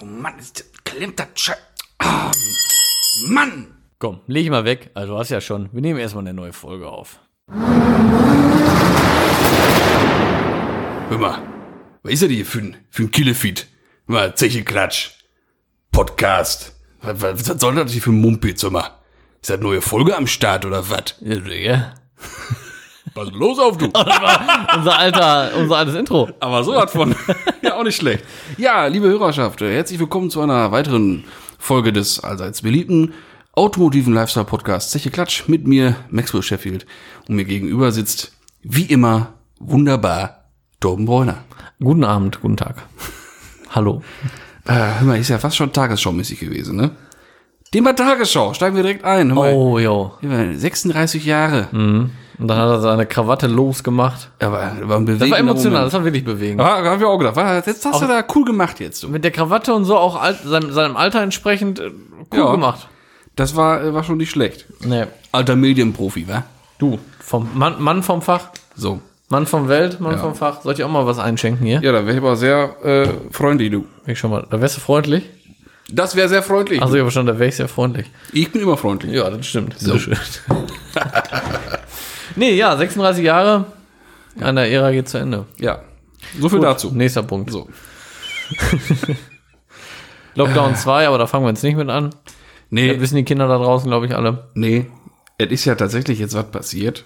Oh Mann, ist, klemmt das Scheiß. Ah, Mann! Komm, leg ich mal weg. Also du hast ja schon. Wir nehmen erstmal eine neue Folge auf. Hör mal, was ist das hier für ein, für ein Killefeed? Hör mal, Zeche Klatsch. Podcast. Was, was, was soll das hier für ein Mumpitz, hör mal? Ist das eine neue Folge am Start oder was? Ja, Digga. Was ist los auf du? unser alter, unser altes Intro. Aber so hat von. ja, auch nicht schlecht. Ja, liebe Hörerschaft, herzlich willkommen zu einer weiteren Folge des allseits beliebten automotiven Lifestyle-Podcasts Zeche Klatsch mit mir, Maxwell Sheffield. Und mir gegenüber sitzt, wie immer, wunderbar, Torben Bräuner. Guten Abend, guten Tag. Hallo. Äh, hör mal, ist ja fast schon Tagesschau-mäßig gewesen, ne? Thema Tagesschau, steigen wir direkt ein. Hör mal, Oh, jo. hör mal, 36 Jahre. Und dann hat er seine Krawatte losgemacht. Aber war ein Das war emotional, das Moment. war wirklich bewegend. Ja, hab ich auch gedacht. war- Jetzt hast du da cool gemacht jetzt. Du. Mit der Krawatte und so auch alt, seinem, seinem Alter entsprechend äh, cool Ja. gemacht. Das war, äh, war schon nicht schlecht. Nee. Alter Medienprofi, wa? Du, vom Mann, Mann vom Fach, So. Mann vom Welt, Mann vom Fach. Soll ich auch mal was einschenken hier? Ja, da wäre ich aber sehr äh, freundlich, du. Ich schon mal. Da wärst du freundlich? Das wäre sehr freundlich. Also ja, verstanden, da wäre ich sehr freundlich. ich bin immer freundlich. Ja, das stimmt. Bitteschön. nee, ja, 36 Jahre. An der Ära geht zu Ende. Ja. So viel dazu. Nächster Punkt. So. Lockdown 2, aber da fangen wir jetzt nicht mit an. Das Nee, wissen die Kinder da draußen, glaube ich, alle. nee. Es ist ja tatsächlich jetzt was passiert.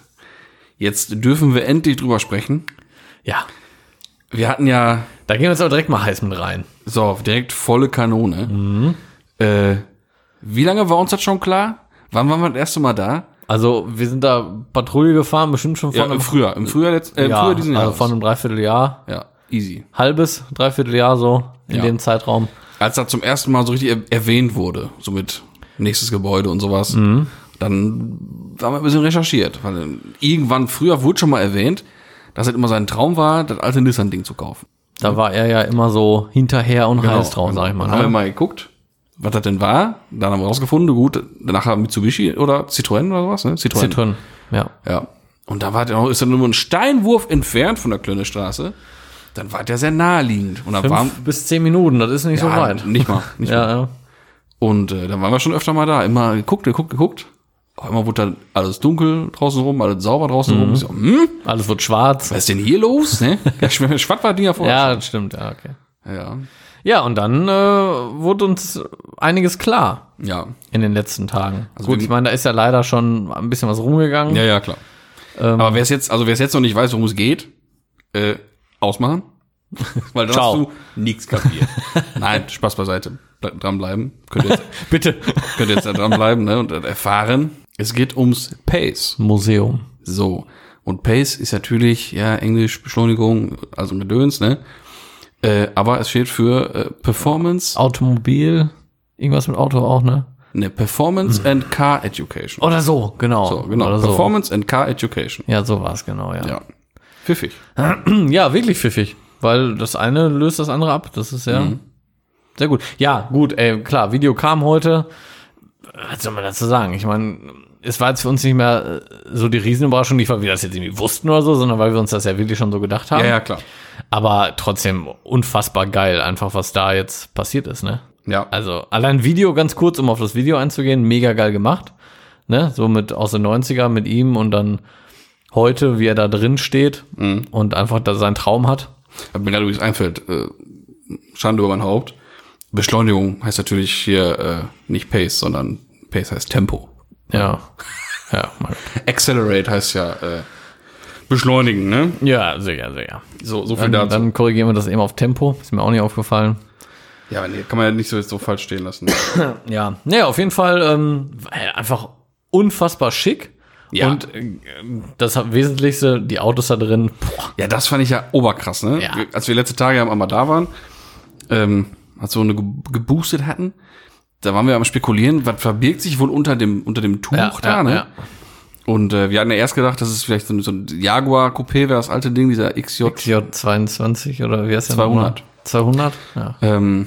Jetzt dürfen wir endlich drüber sprechen. Ja. Wir hatten ja Da gehen wir jetzt aber direkt mal heiß mit rein. so direkt volle Kanone. Äh, wie lange war uns das schon klar? Wann waren wir das erste Mal da? Also, wir sind da Patrouille gefahren, bestimmt schon Ja, von im Frühjahr. Im Frühjahr, letzt, äh, im ja, Frühjahr diesen also Jahres. von einem Dreivierteljahr. ja, easy. Halbes, Dreivierteljahr so in Ja. dem Zeitraum. Als das zum ersten Mal so richtig er erwähnt wurde, so mit nächstes Gebäude und sowas, Mhm. dann haben wir ein bisschen recherchiert. Weil irgendwann früher wurde schon mal erwähnt, dass es immer sein Traum war, das alte Nissan-Ding zu kaufen. Da war er ja immer so hinterher und heiß drauf, sag ich mal. Haben wir Ne? mal geguckt, was das denn war. Dann haben wir rausgefunden, gut, nachher Mitsubishi oder Citroën oder sowas, ne? Citroën. Zitronen. Ja. Ja. Und da war der noch, ist er nur ein Steinwurf entfernt von der Klöne Straße. Dann war der sehr naheliegend. Und da war, Fünf bis zehn Minuten, das ist nicht so ja, weit. nicht mal, nicht mal. Ja, ja. Und äh, dann waren wir schon öfter mal da. Immer geguckt, geguckt, geguckt. Auf einmal wurde dann alles dunkel draußen rum, alles sauber draußen rum. Ich So, hm, Alles wird schwarz. was ist denn hier los? Ne? Ja, Schw- Schwatt war Dinger vor. Ja, das stimmt, ja, okay. ja. Ja, und dann äh, wurde uns einiges klar Ja. in den letzten Tagen. Gut, wir- ich meine, da ist ja leider schon ein bisschen was rumgegangen. Ja, ja, klar. Aber wer es jetzt, also wer es jetzt noch nicht weiß, worum es geht, äh, ausmachen. Weil dann Ciao. hast du nichts kapiert. Nein, Spaß beiseite. Ble dranbleiben. Könnt ihr jetzt, Bitte. könnt ihr jetzt da dranbleiben, ne? Und erfahren. Es geht ums Pace. Museum. So. Und Pace ist natürlich, ja, Englisch, Beschleunigung, also ein Gedöns, ne? Äh, aber es steht für äh, Performance, Automobil. Irgendwas mit Auto auch, ne? ne, Performance and Car Education. Oder so, genau. So, genau. Oder so. Performance and Car Education. Ja, so war es, genau, ja. Ja. Pfiffig. Ja, wirklich pfiffig. Weil das eine löst das andere ab. Das ist ja Mhm. sehr gut. Ja, gut, ey, klar, Video kam heute. Was soll man dazu sagen? Ich meine, es war jetzt für uns nicht mehr äh, so die Riesenüberraschung, nicht weil wir das jetzt irgendwie wussten oder so, sondern weil wir uns das ja wirklich schon so gedacht haben. Ja, ja, klar. Aber trotzdem unfassbar geil, einfach was da jetzt passiert ist, ne? Ja. Also allein Video, ganz kurz, um auf das Video einzugehen, mega geil gemacht. Ne? So mit aus den 90er mit ihm und dann heute, wie er da drin steht Mhm. und einfach da seinen Traum hat. Mir gerade übrigens einfällt, äh, Schande über mein Haupt. Beschleunigung heißt natürlich hier äh, nicht Pace, sondern Pace heißt Tempo. Ja. Ja, mein Gott. Accelerate heißt ja äh, beschleunigen, ne? ja, sicher, sicher. So, so viel Dann, dazu. dann korrigieren wir das eben auf Tempo. Ist mir auch nicht aufgefallen. ja, nee, kann man ja nicht so, so falsch stehen lassen. Ja, naja, auf jeden Fall ähm, äh, einfach unfassbar schick. Ja. Und äh, das Wesentlichste, die Autos da drin, boah, ja, das fand ich ja oberkrass, ne? Ja. Als wir letzte Tage am da waren, ähm, als wir eine ge- geboostet hatten, da waren wir am spekulieren, was verbirgt sich wohl unter dem, unter dem Tuch Ja, da, ja, ne? ja. Und äh, wir hatten ja erst gedacht, das ist vielleicht so, ein- so ein Jaguar Coupé, wäre das alte Ding, dieser XJ. J22 oder wie heißt der 200. nochmal? 200? Ja. Ähm,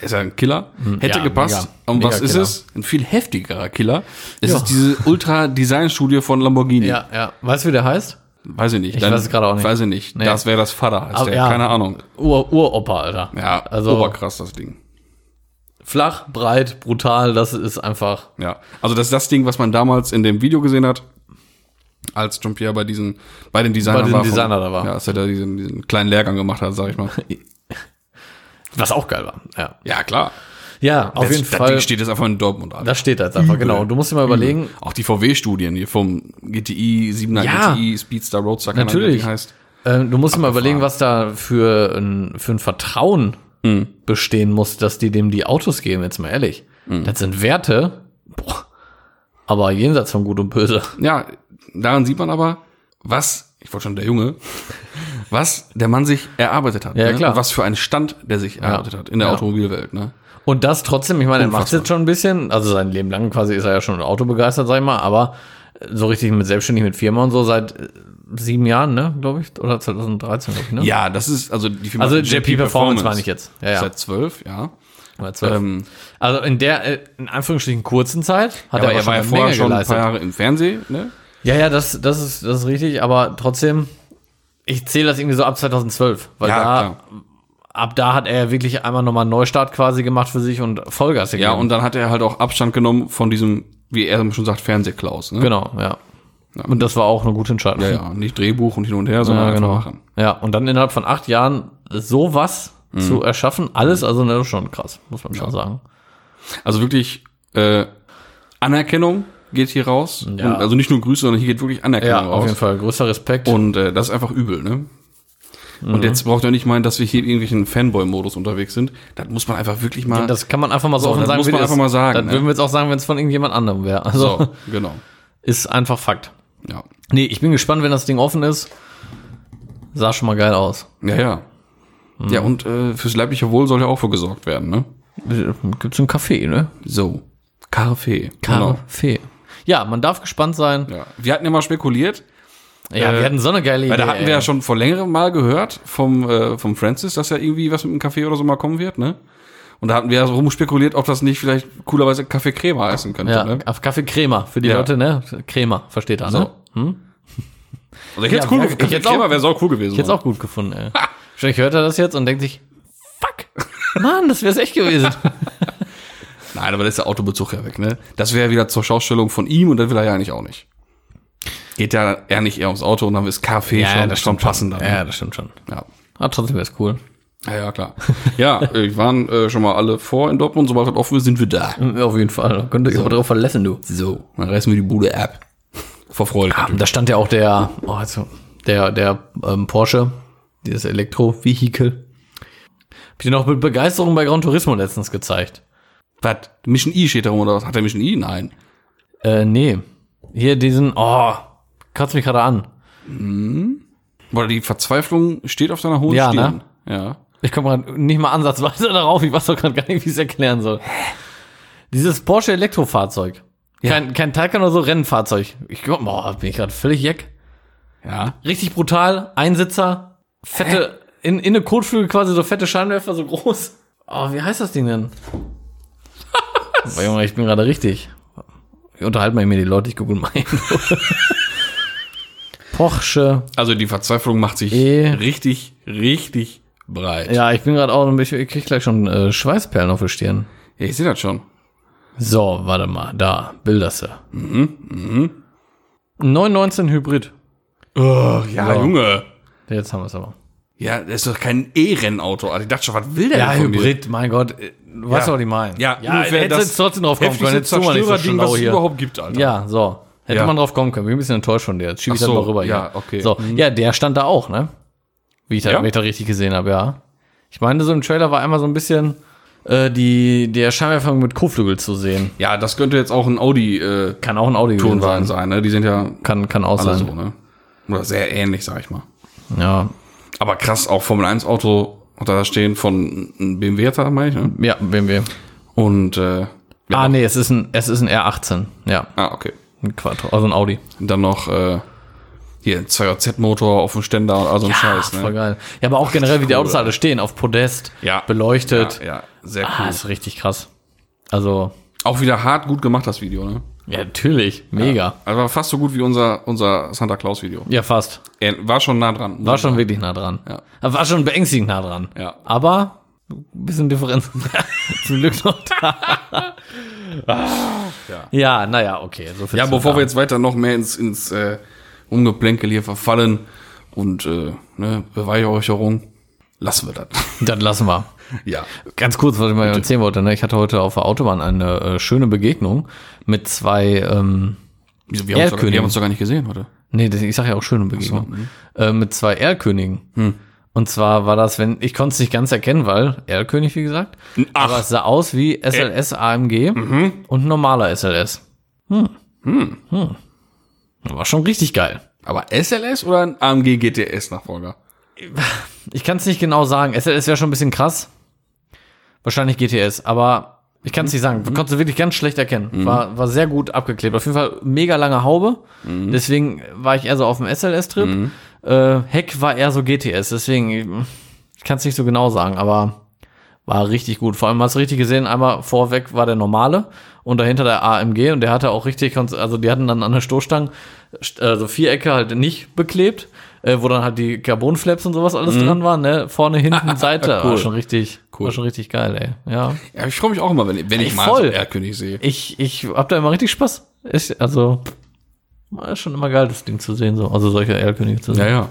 ist ja ein Killer. Hätte ja, gepasst. mega. Und was Mega ist Killer. es? Ein viel heftigerer Killer. Es Ja. ist diese Ultra-Design-Studie von Lamborghini. Ja, ja. Weißt du, wie der heißt? Weiß ich nicht. Ich weiß es gerade auch nicht. Weiß ich nicht. Nee. Das wäre das Vater, heißt Aber der. ja. Keine Ahnung. Ur Uropa, Alter. Ja, Also- oberkrass, das Ding. Flach, breit, brutal, das ist einfach. Ja, also das ist das Ding, was man damals in dem Video gesehen hat, als Jean-Pierre bei diesen, bei den Designern Bei den war. Designer da war. Ja, als er da diesen, diesen kleinen Lehrgang gemacht hat, sag ich mal. Was auch geil war. Ja, Ja, klar. ja auf das, jeden das Fall. Ding steht jetzt einfach in Dortmund an. Das steht da jetzt einfach, genau. Und du musst dir mal überlegen, Auch die VW-Studien hier vom GTI, 7er Ja. GTI, Speedster, Roadster, keine Ahnung, wie Natürlich. die heißt. äh, du musst dir mal überlegen, was da für ein, für ein Vertrauen Hm. bestehen muss, dass die dem die Autos geben, jetzt mal ehrlich. Hm. Das sind Werte, boah, aber jenseits von Gut und Böse. Ja, daran sieht man aber, was, ich wollte schon der Junge, was der Mann sich erarbeitet hat. Ja, ne? klar. Und was für einen Stand der sich erarbeitet hat in der Ja. Automobilwelt. Ne? Und das trotzdem, ich meine, er macht jetzt schon ein bisschen, also sein Leben lang quasi ist er ja schon autobegeistert, sag ich mal, aber so richtig mit selbstständig mit Firma und so seit sieben Jahren, ne, glaube ich, oder 2013, glaube ich, ne? Ja, das ist, also die Firma Also JP Performance meine ich jetzt. Ja, ja. Seit zwölf, ja. Ähm, also in der, äh, in Anführungsstrichen kurzen Zeit hat aber er, er auch war ja vorher Menge schon ein geleistet. paar Jahre im Fernsehen, ne? Ja, ja, das, das ist, das ist richtig, aber trotzdem, ich zähle das irgendwie so ab 2012, weil Ja, da, klar. ab da hat er wirklich einmal nochmal einen Neustart quasi gemacht für sich und Vollgas gegeben. Ja, und dann hat er halt auch Abstand genommen von diesem, wie er schon sagt, Fernsehklaus. Ne? Genau, ja. Und das war auch eine gute Entscheidung. Ja, ja, nicht Drehbuch und hin und her, sondern Ja, einfach genau. machen. Ja, und dann innerhalb von acht Jahren sowas Mhm. zu erschaffen, alles, also das ist schon krass, muss man schon sagen. Also wirklich äh, Anerkennung geht hier raus. Ja. Und also nicht nur Grüße, sondern hier geht wirklich Anerkennung Ja, raus. auf jeden Fall. Größter Respekt. Und äh, das ist einfach übel, ne? Mhm. Und jetzt braucht ihr nicht meinen, dass wir hier in irgendwelchen Fanboy-Modus unterwegs sind. Das muss man einfach wirklich mal. das kann man einfach mal so, So, offen das sagen, muss wie man das einfach mal sagen, Das ne? würden wir jetzt auch sagen, wenn es von irgendjemand anderem wäre. Also so, genau. ist einfach Fakt. Ja. Nee, ich bin gespannt, wenn das Ding offen ist. Sah schon mal geil aus. Ja, ja. Mhm. Ja, und äh, fürs leibliche Wohl soll ja auch für gesorgt werden, ne? Gibt's einen Kaffee, ne? So. Kaffee. Genau. Kaffee. Ja, man darf gespannt sein. Ja. Wir hatten ja mal spekuliert, Ja, Äh, wir hatten so eine geile Idee. weil da hatten wir ey. ja schon vor längerem mal gehört vom, äh, vom Francis, dass ja irgendwie was mit dem Kaffee oder so mal kommen wird, ne? Und da hatten wir ja so rumspekuliert, ob das nicht vielleicht coolerweise Kaffee Crema heißen könnte, Ja, ne? auf Kaffee Crema für die Ja. Leute, ne? Crema, versteht er, ne? So. Also ich hätte Ja, cool, ja, ich hätt's Crema auch- wäre sau cool gewesen. Ich hätte auch gut gefunden, ey. Vielleicht hört er das jetzt und denkt sich, fuck, Mann, das wär's echt gewesen. Nein, aber da ist der Autobezug ja weg, ne? Das wäre wieder zur Schaustellung von ihm und das will er ja eigentlich auch nicht. Geht ja eher nicht eher ums Auto und dann ist Kaffee schon, schon passender. ne? Ja, das stimmt schon. Ja. Aber trotzdem wär's cool. Ja, ja, klar. ja, äh, wir waren äh, schon mal alle vor in Dortmund, sobald das offen ist, sind wir da. Auf jeden Fall. Da könnt ihr euch aber drauf verlassen, du. So, dann reißen wir die Bude ab. Vor Freude. Und da stand ja auch der, oh, also, der, der ähm, Porsche, dieses Elektro-Vehikel. Hab ich dir noch mit Begeisterung bei Gran Turismo letztens gezeigt. Was? Mission I steht da rum oder was? Hat der Mission I? Nein. Äh, nee. Hier diesen, oh, kratzt mich gerade an. Oder die Verzweiflung steht auf deiner hohen Ja, Stirn. ne? Ja. Ich komme gerade nicht mal ansatzweise darauf. Ich weiß doch gerade gar nicht, wie ich es erklären soll. Dieses Porsche Elektrofahrzeug. Kein, kein Taycan oder so Rennfahrzeug. Ich glaub, boah, bin ich gerade völlig jeck. Ja. Richtig brutal. Einsitzer, fette, in, in eine Kotflügel quasi so fette Scheinwerfer, so groß. Oh, wie heißt das Ding denn? Junge, ich bin gerade richtig. Ich unterhalte mal mit die Leute, ich gucke mal hin. Porsche. Also die Verzweiflung macht sich Eh. richtig, richtig breit. Ja, ich bin gerade auch ein bisschen, ich krieg gleich schon äh, Schweißperlen auf der Stirn. Ja, ich sehe das schon. So, warte mal, da, Bilderse. Mhm, mhm. 919 Hybrid. Oh, ja, So. Junge. Jetzt haben wir es aber. Ja, das ist doch kein E-Rennauto. Also ich dachte schon, was will der Ja, denn mir? Hybrid, mein Gott. äh, Du weißt Ja. doch, was ich meine. Ja, ja ungefähr das jetzt trotzdem drauf kommen können. Jetzt tu mal nicht so Zerstörerding, was es hier. überhaupt gibt, Alter. Ja, so. Hätte Ja. man drauf kommen können. Bin ein bisschen enttäuscht von dir. Jetzt schiebe ich Ach das so, mal rüber. ja, hier. okay. So, Mhm. ja, der stand da auch, ne? Wie ich, da, Ja? wenn ich da richtig gesehen habe, ja. Ich meine, so im Trailer war einmal so ein bisschen äh, die, der Scheinwerfer mit Kotflügel zu sehen. Ja, das könnte jetzt auch ein Audi-Tonwagen äh, Kann auch ein Audi Tonwagen sein. sein. Ne? Die sind ja Kann, kann auch sein. so, ne? Oder sehr ähnlich, sag ich mal. Ja, Aber krass, auch Formel 1 Auto da stehen von einem BMW, da meine ich, ne? ja, BMW. Und, äh, Ah, nee, es ist ein, es ist ein R18. Ja, ah, okay. ein Quattro, also ein Audi. Und dann noch, äh, hier, ein 2JZ-Motor auf dem Ständer und all so ein Scheiß, voll ne? geil. Ja, aber auch generell, wie die Autos alle stehen, auf Podest, Ja. beleuchtet. Ja, ja, sehr Ah, cool. ist richtig krass. Also, Auch wieder hart gut gemacht, das Video, ne? ja, natürlich, mega. Also war fast so gut wie unser, unser Santa Claus-Video. Ja, fast. Er war schon nah dran. War schon wirklich nah dran. Ja. War schon beängstigend nah dran. Ja. Aber Ein bisschen Differenz. Zum Glück noch da. Ja. Ja, naja, okay. So Ja, bevor wir jetzt weiter noch mehr ins, ins äh, Umgeplänkel hier verfallen und äh, ne, Beweihräucherung, lassen wir das. Dann lassen wir. ja. Ganz kurz, was ich mal erzählen wollte. Ne? Ich hatte heute auf der Autobahn eine äh, schöne Begegnung mit zwei, ähm, Wieso, wir, haben uns doch, wir haben uns doch gar nicht gesehen heute. nee, das, ich sage ja auch schöne Begegnung, äh, mit zwei Erlkönigen. Und zwar war das, wenn, ich konnte es nicht ganz erkennen, weil Erlkönig, wie gesagt, Ach. aber es sah aus wie SLS AMG und normaler SLS. Hm. Hm. War schon richtig geil. Aber SLS oder ein AMG GTS Nachfolger? Ich kann es nicht genau sagen. SLS wäre schon ein bisschen krass. Wahrscheinlich GTS, aber ich kann es nicht sagen. Mhm. Konntest du wirklich ganz schlecht erkennen. War, war sehr gut abgeklebt. Auf jeden Fall mega lange Haube. Mhm. Deswegen war ich eher so auf dem SLS-Trip. Äh, Heck war eher so GTS. Deswegen, ich kann es nicht so genau sagen, aber war richtig gut. Vor allem hast du richtig gesehen, einmal vorweg war der normale und dahinter der AMG und der hatte auch richtig, also die hatten dann an der Stoßstange st- also Vierecke halt nicht beklebt, äh, wo dann halt die Carbon-Flaps und sowas alles dran waren, ne? Vorne, hinten, Seite. War Mhm. Cool. schon richtig, Cool. war schon richtig geil, ey. Ja. Ja, ich freue mich auch immer, wenn, wenn ich Ey, mal voll. so Erlkönig sehe. Ich, ich hab da immer richtig Spaß. Ist, also, ist schon immer geil, das Ding zu sehen, so. Also solche Erlkönige zu sehen. Ja, ja.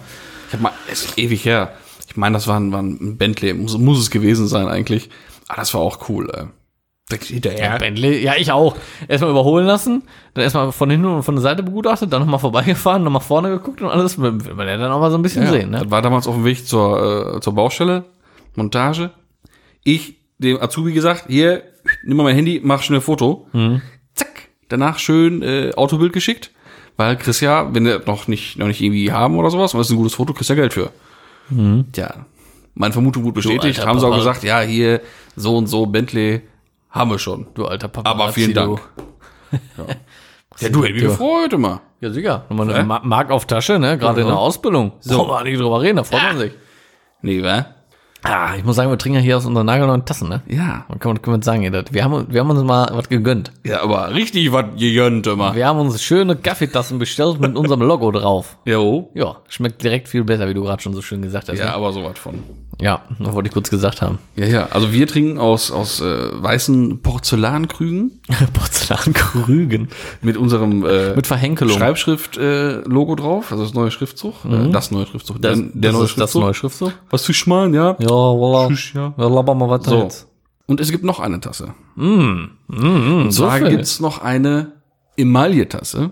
Ich habe mal, es ist ewig her. Ich meine, das war ein, war ein Bentley, muss, muss es gewesen sein eigentlich. Aber das war auch cool. Äh. Hinterher. Bentley, ja, ich auch. Erstmal überholen lassen, dann erstmal von hinten und von der Seite begutachtet, dann nochmal vorbeigefahren, nochmal vorne geguckt und alles. Will man ja dann auch mal so ein bisschen Ja, sehen, ne? Das war damals auf dem Weg zur, äh, zur Baustelle, Montage. Ich, dem Azubi gesagt, hier, nimm mal mein Handy, mach schnell ein Foto. Mhm. Zack. Danach schön äh, Autobild geschickt. Weil kriegst ja, wenn wir noch nicht, noch nicht irgendwie haben oder sowas, das ist ein gutes Foto, kriegst ja Geld für. Tja, meine Vermutung wurde bestätigt. Mhm. Haben sie auch gesagt, ja, hier, so und so, Bentley, haben wir schon. Du alter Papa. Aber vielen Dank. Ja, ja du hättest mich Ja. gefreut immer. Ja, sicher. Nochmal eine? Ma- Mark auf Tasche, ne? Gerade in Ja. der Ausbildung. So. Brauchen wir nicht drüber reden, da freut man sich. Nee, wa? Ah, ich muss sagen, wir trinken ja hier aus unseren nagelneuen Tassen, ne? Ja. Man kann, kann man sagen. Wir haben, wir haben uns mal was gegönnt. Ja, aber richtig was gegönnt immer. Wir haben uns schöne Kaffeetassen bestellt mit unserem Logo drauf. Jo. Ja, schmeckt direkt viel besser, wie du gerade schon so schön gesagt hast. Ja, ne? aber sowas von. ja, das wollte ich kurz gesagt haben. Ja, ja. Also wir trinken aus, aus äh, weißen Porzellankrügen Porzellankrügen. mit unserem äh, Mit Verhenkelung. Schreibschrift-Logo äh, Logo drauf. Also das neue Schriftzug. Äh, das neue Schriftzug. Das, der, der das neue ist das neue Schriftzug. Was für Schmalen, ja. Ja, voilà. Tschüss, ja. Ja, laber mal weiter So. jetzt. Und es gibt noch eine Tasse. Mm, Und so zwar viel. gibt's noch eine Emaille-Tasse.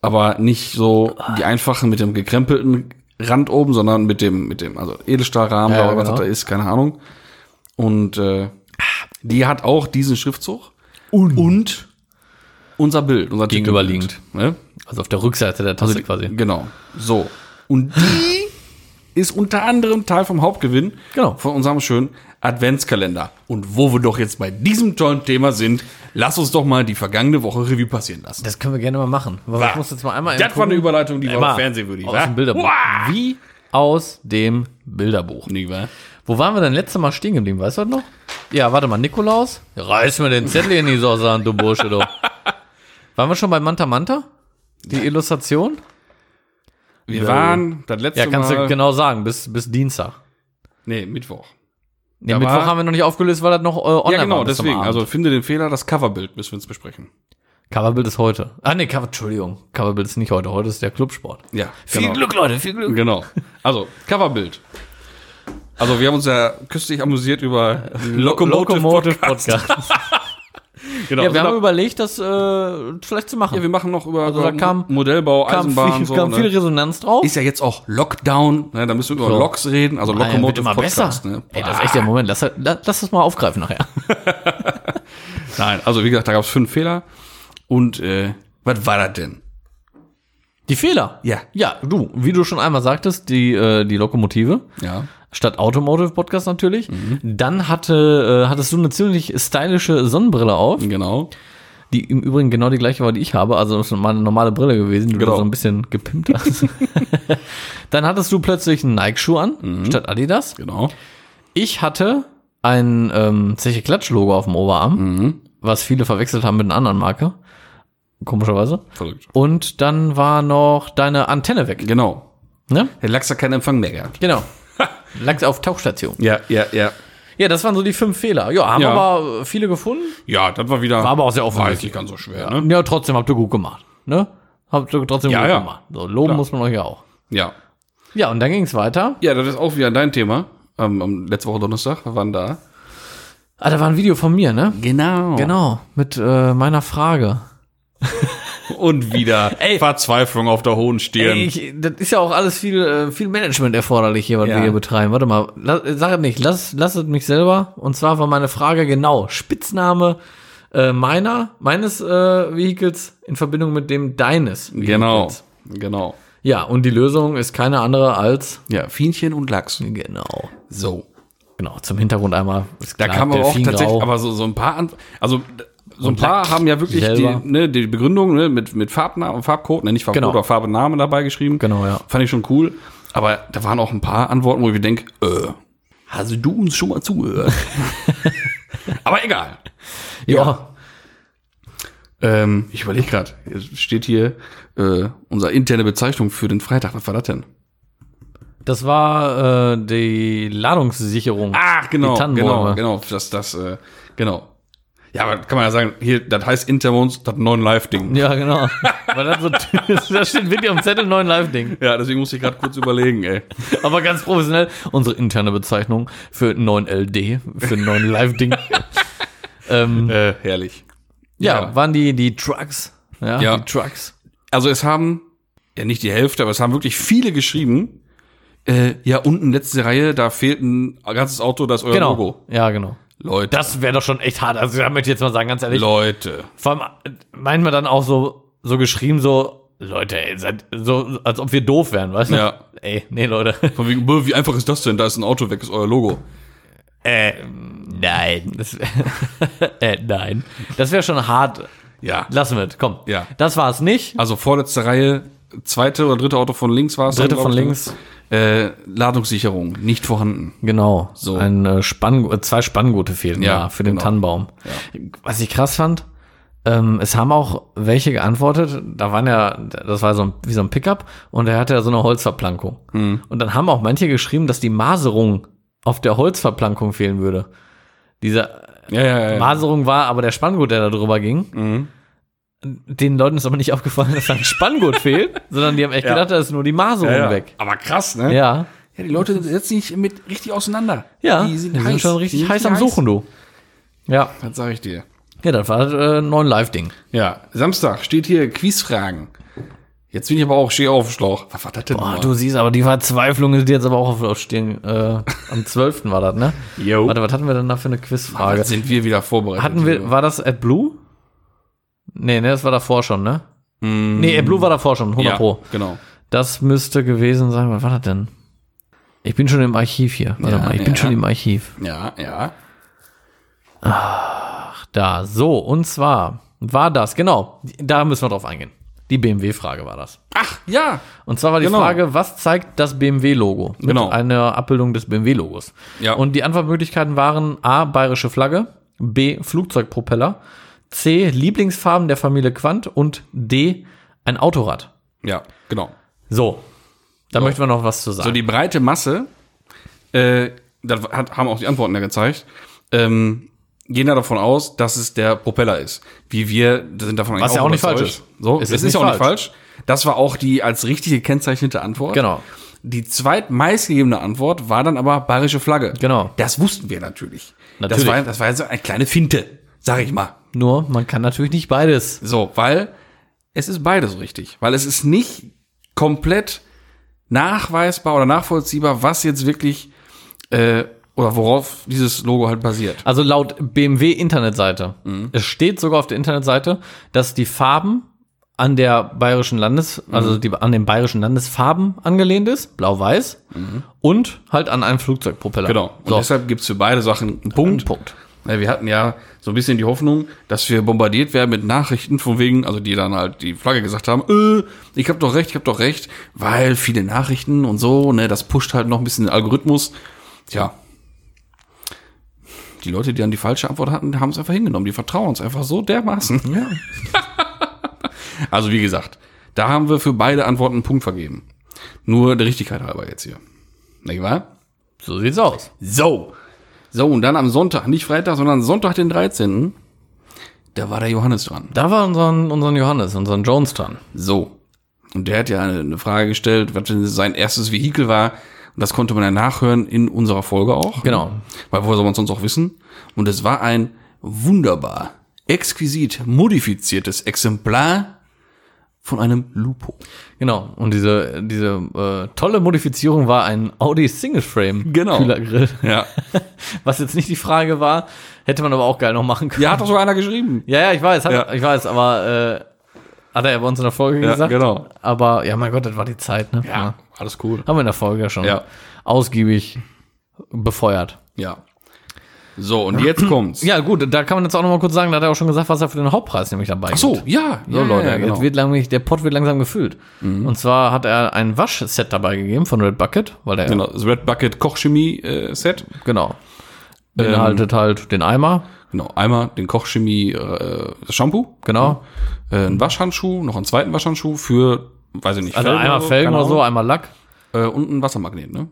Aber nicht so die einfachen mit dem gekrempelten Rand oben, sondern mit dem, mit dem, also Edelstahlrahmen Ja, oder was genau. das da ist, keine Ahnung. Und äh, die hat auch diesen Schriftzug und, unser Bild, unser Gegenüberliegend. Ne? Also auf der Rückseite der Tasse Also, quasi. Genau. So. Und die ist unter anderem Teil vom Hauptgewinn Genau. von unserem schönen Adventskalender. Und wo wir doch jetzt bei diesem tollen Thema sind, lass uns doch mal die vergangene Woche Revue passieren lassen. Das können wir gerne mal machen. Ich muss jetzt mal einmal Das war eine Überleitung, die war auf aus wa? dem Bilderbuch. Wow. Wie aus dem Bilderbuch. Wa? Wo waren wir denn letztes Mal stehen geblieben? Weißt du das noch? Ja, warte mal, Nikolaus? Reiß mir den Zettel in die Sauce an, du Bursche, du. Waren wir schon bei Manta Manta? Die Illustration? Wir waren das letzte Ja, kannst Mal. du genau sagen, bis, bis Dienstag. Nee, Mittwoch. Nee, Da Mittwoch war- haben wir noch nicht aufgelöst, weil das noch äh, online ja, genau, deswegen. Also finde den Fehler, das Coverbild müssen wir uns besprechen. Coverbild ist heute. Ah, nee, Cover, Entschuldigung. Coverbild ist nicht heute. Heute ist der Clubsport. Ja, Viel genau. Glück, Leute, viel Glück. Genau. Also, Coverbild. Also, wir haben uns ja köstlich amüsiert über Locomotive, Podcast. Genau. Ja, wir also haben da- überlegt, das äh, vielleicht zu machen. ja, wir machen noch über, Also da über kam- Modellbau, kam Eisenbahn, viel, so. kam ne? viel Resonanz drauf. Ist ja jetzt auch Lockdown, ne? da müssen wir über So. Loks reden, also Ah, ja, Locomotive immer Podcast. besser. Ne? Ey, das ist echt der Moment. Lass, lass, lass das mal aufgreifen nachher. Nein, also wie gesagt, da gab es fünf Fehler. Und äh, was war das denn? Die Fehler. Ja. Ja, du, wie du schon einmal sagtest, die, äh, die Lokomotive. Ja. Statt Automotive Podcast natürlich. Mhm. Dann hatte, äh, hattest du eine ziemlich stylische Sonnenbrille auf, Genau. die im Übrigen genau die gleiche war, die ich habe. Also das ist meine normale Brille gewesen, die Genau. du so ein bisschen gepimpt hast. Dann hattest du plötzlich einen Nike-Schuh an, Mhm. statt Adidas. Genau. Ich hatte ein ähm, Zeche Klatsch-Logo auf dem Oberarm, Mhm. was viele verwechselt haben mit einer anderen Marke. Komischerweise. Verrückt. Und dann war noch deine Antenne weg. Genau. Ne? Der Lachs hat keinen Empfang mehr gehabt. Genau. Lag auf Tauchstation. Ja, ja, ja. Ja, das waren so die fünf Fehler. Ja, haben Ja. aber viele gefunden. Ja, das war wieder. War aber auch sehr offensichtlich. nicht ganz so schwer, ne? Ja, trotzdem habt ihr gut gemacht. Ne? Habt ihr trotzdem Ja, gut ja. gemacht. So, loben muss man euch ja auch. Ja. Ja, und dann ging es weiter. Ja, das ist auch wieder dein Thema. Ähm, am letzte Woche Donnerstag, waren da. Ah, da war ein Video von mir, ne? Genau. Genau, mit äh, meiner Frage. Und wieder Ey. Verzweiflung auf der hohen Stirn. Ey, ich, das ist ja auch alles viel, äh, viel Management erforderlich hier, was Ja. wir hier betreiben. Warte mal, la, sag es nicht, lass, lass es mich selber. Und zwar war meine Frage genau, Spitzname äh, meiner, meines äh, Vehikels in Verbindung mit dem deines genau. Vehikels. Genau. Ja, und die Lösung ist keine andere als, Ja, Fienchen und Lachs. genau, So. genau, zum Hintergrund einmal. ist Da klar, kam aber auch tatsächlich, aber so, so ein paar, Ant also so ein paar haben ja wirklich die, ne, die Begründung ne, mit, mit Farbnamen, Farbcode, ne, nicht Farbcode, Genau. aber Farbename dabei geschrieben. Genau, ja. Fand ich schon cool. Aber da waren auch ein paar Antworten, wo ich mir denke, äh, hast du uns schon mal zugehört? aber egal. ja. Ähm, ich überlege gerade, steht hier äh, unsere interne Bezeichnung für den Freitag. Was war das denn? Das war äh, die Ladungssicherung. Ach, genau, Die Tannenbäume. genau, genau, das, das, äh, genau. Ja, aber kann man ja sagen, hier, das heißt Intermons, das neuen Live-Ding. Ja, genau. Weil das so, das steht wirklich am Zettel neuen Live-Ding. Ja, deswegen musste ich gerade kurz überlegen, ey. Aber ganz professionell. Unsere interne Bezeichnung für 9LD, für einen neuen Live-Ding. ähm, Äh, herrlich. ja, ja. waren die, die Trucks. Ja, Ja. die Trucks. Also es haben, ja nicht die Hälfte, aber es haben wirklich viele geschrieben, äh, ja, unten letzte Reihe, da fehlt ein ganzes Auto, das ist euer Genau. Logo. Ja, genau. Leute, Das wäre doch schon echt hart. Also, da möchte ich jetzt mal sagen, ganz ehrlich. Leute. Vor allem meint man dann auch so, so geschrieben, so, Leute, ey, seid, so, als ob wir doof wären, weißt du? Ja. Ey, nee, Leute. Von wegen, wie einfach ist das denn? Da ist ein Auto weg, ist euer Logo. Äh, nein. Das, äh, nein. Das wäre schon hart. Ja. Lassen wir es, komm. Ja. Das war es nicht. Also vorletzte Reihe, zweite oder dritte Auto von links war es. Dritte dann, von ich, links. Äh, Ladungssicherung, nicht vorhanden. Genau. So. Ein, äh, Spann, äh, zwei Spanngurte fehlten Ja, da für den genau. Tannenbaum. Was ich krass fand, ähm, es haben auch welche geantwortet, da waren ja, das war so ein, wie so ein Pickup und er hatte ja so eine Holzverplankung. Hm. Und dann haben auch manche geschrieben, dass die Maserung auf der Holzverplankung fehlen würde. Diese Ja, ja, ja. ja. Maserung war aber der Spanngurt, der da drüber ging. Mhm. Den Leuten ist aber nicht aufgefallen, dass da ein Spanngurt fehlt, sondern die haben echt Ja. gedacht, da ist nur die Maserung ja, ja. weg. Aber krass, ne? Ja. Ja, die Leute setzen sich mit richtig auseinander. Ja, die sind, die heiß. sind schon richtig Die heiß sind am Suchen, du. Ja. Das sag ich dir. Ja, das war äh, ein neuen Live-Ding. Ja, Samstag steht hier Quizfragen. Jetzt bin ich aber auch, stehe auf dem Schlauch. Was war das denn? Boah, du siehst, aber die Verzweiflung ist jetzt aber auch auf Stehen. Äh, am 12. war das, ne? Yo. Warte, was hatten wir denn da für eine Quizfrage? Jetzt sind wir wieder vorbereitet. Hatten wir, war das AdBlue? Nee, ne, das war davor schon, ne? Mm, Nee, AdBlue war davor schon, 100 ja, Pro. genau. Das müsste gewesen sein, was war das denn? Ich bin schon im Archiv hier. Warte Ja, mal, ich bin ja. schon im Archiv. Ja, ja. Da, so, und zwar war das, genau, da müssen wir drauf eingehen. Die BMW-Frage war das. Ach, ja. Und zwar war die Genau. Frage, was zeigt das BMW-Logo? Genau. einer Abbildung des BMW-Logos. Ja. Und die Antwortmöglichkeiten waren A, bayerische Flagge, B, Flugzeugpropeller, C, Lieblingsfarben der Familie Quandt und D, ein Autorad. Ja, genau. So, da möchten wir noch was zu sagen. So die breite Masse, äh, das hat, haben auch die Antworten ja gezeigt, ähm, gehen da davon aus, dass es der Propeller ist. Wie wir sind davon Was ja auch nicht falsch ist. So, Es es ist nicht auch nicht falsch. Das war auch die als richtig gekennzeichnete Antwort. Genau. Die zweitmeistgegebene Antwort war dann aber bayerische Flagge. Genau. Das wussten wir natürlich. Natürlich. Das war, das war so eine kleine Finte, sag ich mal. Nur, man kann natürlich nicht beides. So, weil es ist beides richtig. Weil es ist nicht komplett nachweisbar oder nachvollziehbar, was jetzt wirklich äh, oder worauf dieses Logo halt basiert. Also laut BMW-Internetseite. Es steht sogar auf der Internetseite, dass die Farben an der bayerischen Landes, also die an den bayerischen Landesfarben angelehnt ist, blau-weiß, und halt an einen Flugzeugpropeller. Genau. Und So. deshalb gibt's für beide Sachen einen Punkt. Punkt. Ja, Wir hatten ja so ein bisschen die Hoffnung, dass wir bombardiert werden mit Nachrichten von wegen, also die dann halt die Flagge gesagt haben, äh, ich habe doch recht, ich habe doch recht, weil viele Nachrichten und so, ne, das pusht halt noch ein bisschen den Algorithmus. Tja. Die Leute, die dann die falsche Antwort hatten, haben es einfach hingenommen. Die vertrauen uns einfach so dermaßen. Ja. Also wie gesagt, da haben wir für beide Antworten einen Punkt vergeben. Nur der Richtigkeit halber jetzt hier. Nicht wahr? So sieht's aus. So. So, und dann am Sonntag, nicht Freitag, sondern Sonntag, den 13., da war der Johannes dran. Da war unseren, unseren Johannes, unseren Jones dran. So. Und der hat ja eine, eine Frage gestellt, was denn sein erstes Vehikel war. Und das konnte man ja nachhören in unserer Folge auch. Genau. Weil woher soll man es sonst auch wissen? Und es war ein wunderbar, exquisit modifiziertes Exemplar von einem Lupo. Genau. Und diese, diese äh, tolle Modifizierung war ein Audi Single Frame Genau. Kühlergrill. Ja. Was jetzt nicht die Frage war, hätte man aber auch geil noch machen können. Ja, hat doch sogar einer geschrieben. Ja, ja, ich weiß, hat, Ja. ich weiß, aber äh, hat er ja bei uns in der Folge Ja, gesagt. genau. Aber ja, mein Gott, das war die Zeit, ne? alles cool. Haben wir in der Folge ja schon Ja. ausgiebig befeuert. Ja. So, und jetzt kommt's. Ja, gut, da kann man jetzt auch noch mal kurz sagen, da hat er auch schon gesagt, was er für den Hauptpreis nämlich dabei Ach so, ja. So, ja, Leute, ja, genau. jetzt wird langsam, der Pot wird langsam gefüllt. Und zwar hat er ein Waschset dabei gegeben von Red Bucket, weil der, genau, Genau, das Red Bucket Kochchemie äh, Set. beinhaltet halt den Eimer, Genau, einmal den Kochchemie äh, das Shampoo, genau. äh, einen Waschhandschuh, noch einen zweiten Waschhandschuh für, weiß ich nicht, Also einmal Felgen keine oder so, Ahnung. einmal Lack. Äh, und ein Wassermagnet, ne?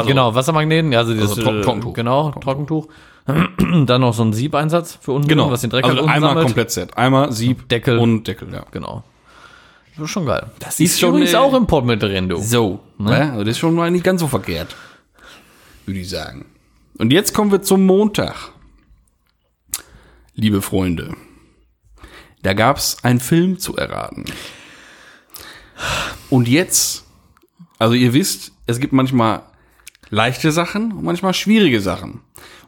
Also, genau, Wassermagneten, ja, also dieses Also Trock- Trockentuch. Genau, Trockentuch. Dann noch so ein Siebeinsatz für unten, Genau, was den Dreck also einmal sammelt. komplett Set. Einmal Sieb, Deckel. und Deckel, ja. Genau. Das ist schon geil. Das Die ist übrigens äh, auch im Pot mit drin, du. So, ne? Also das ist schon mal nicht ganz so verkehrt, würde ich sagen. Und jetzt kommen wir zum Montag. Liebe Freunde, da gab's einen Film zu erraten. Und jetzt, also ihr wisst, es gibt manchmal leichte Sachen und manchmal schwierige Sachen.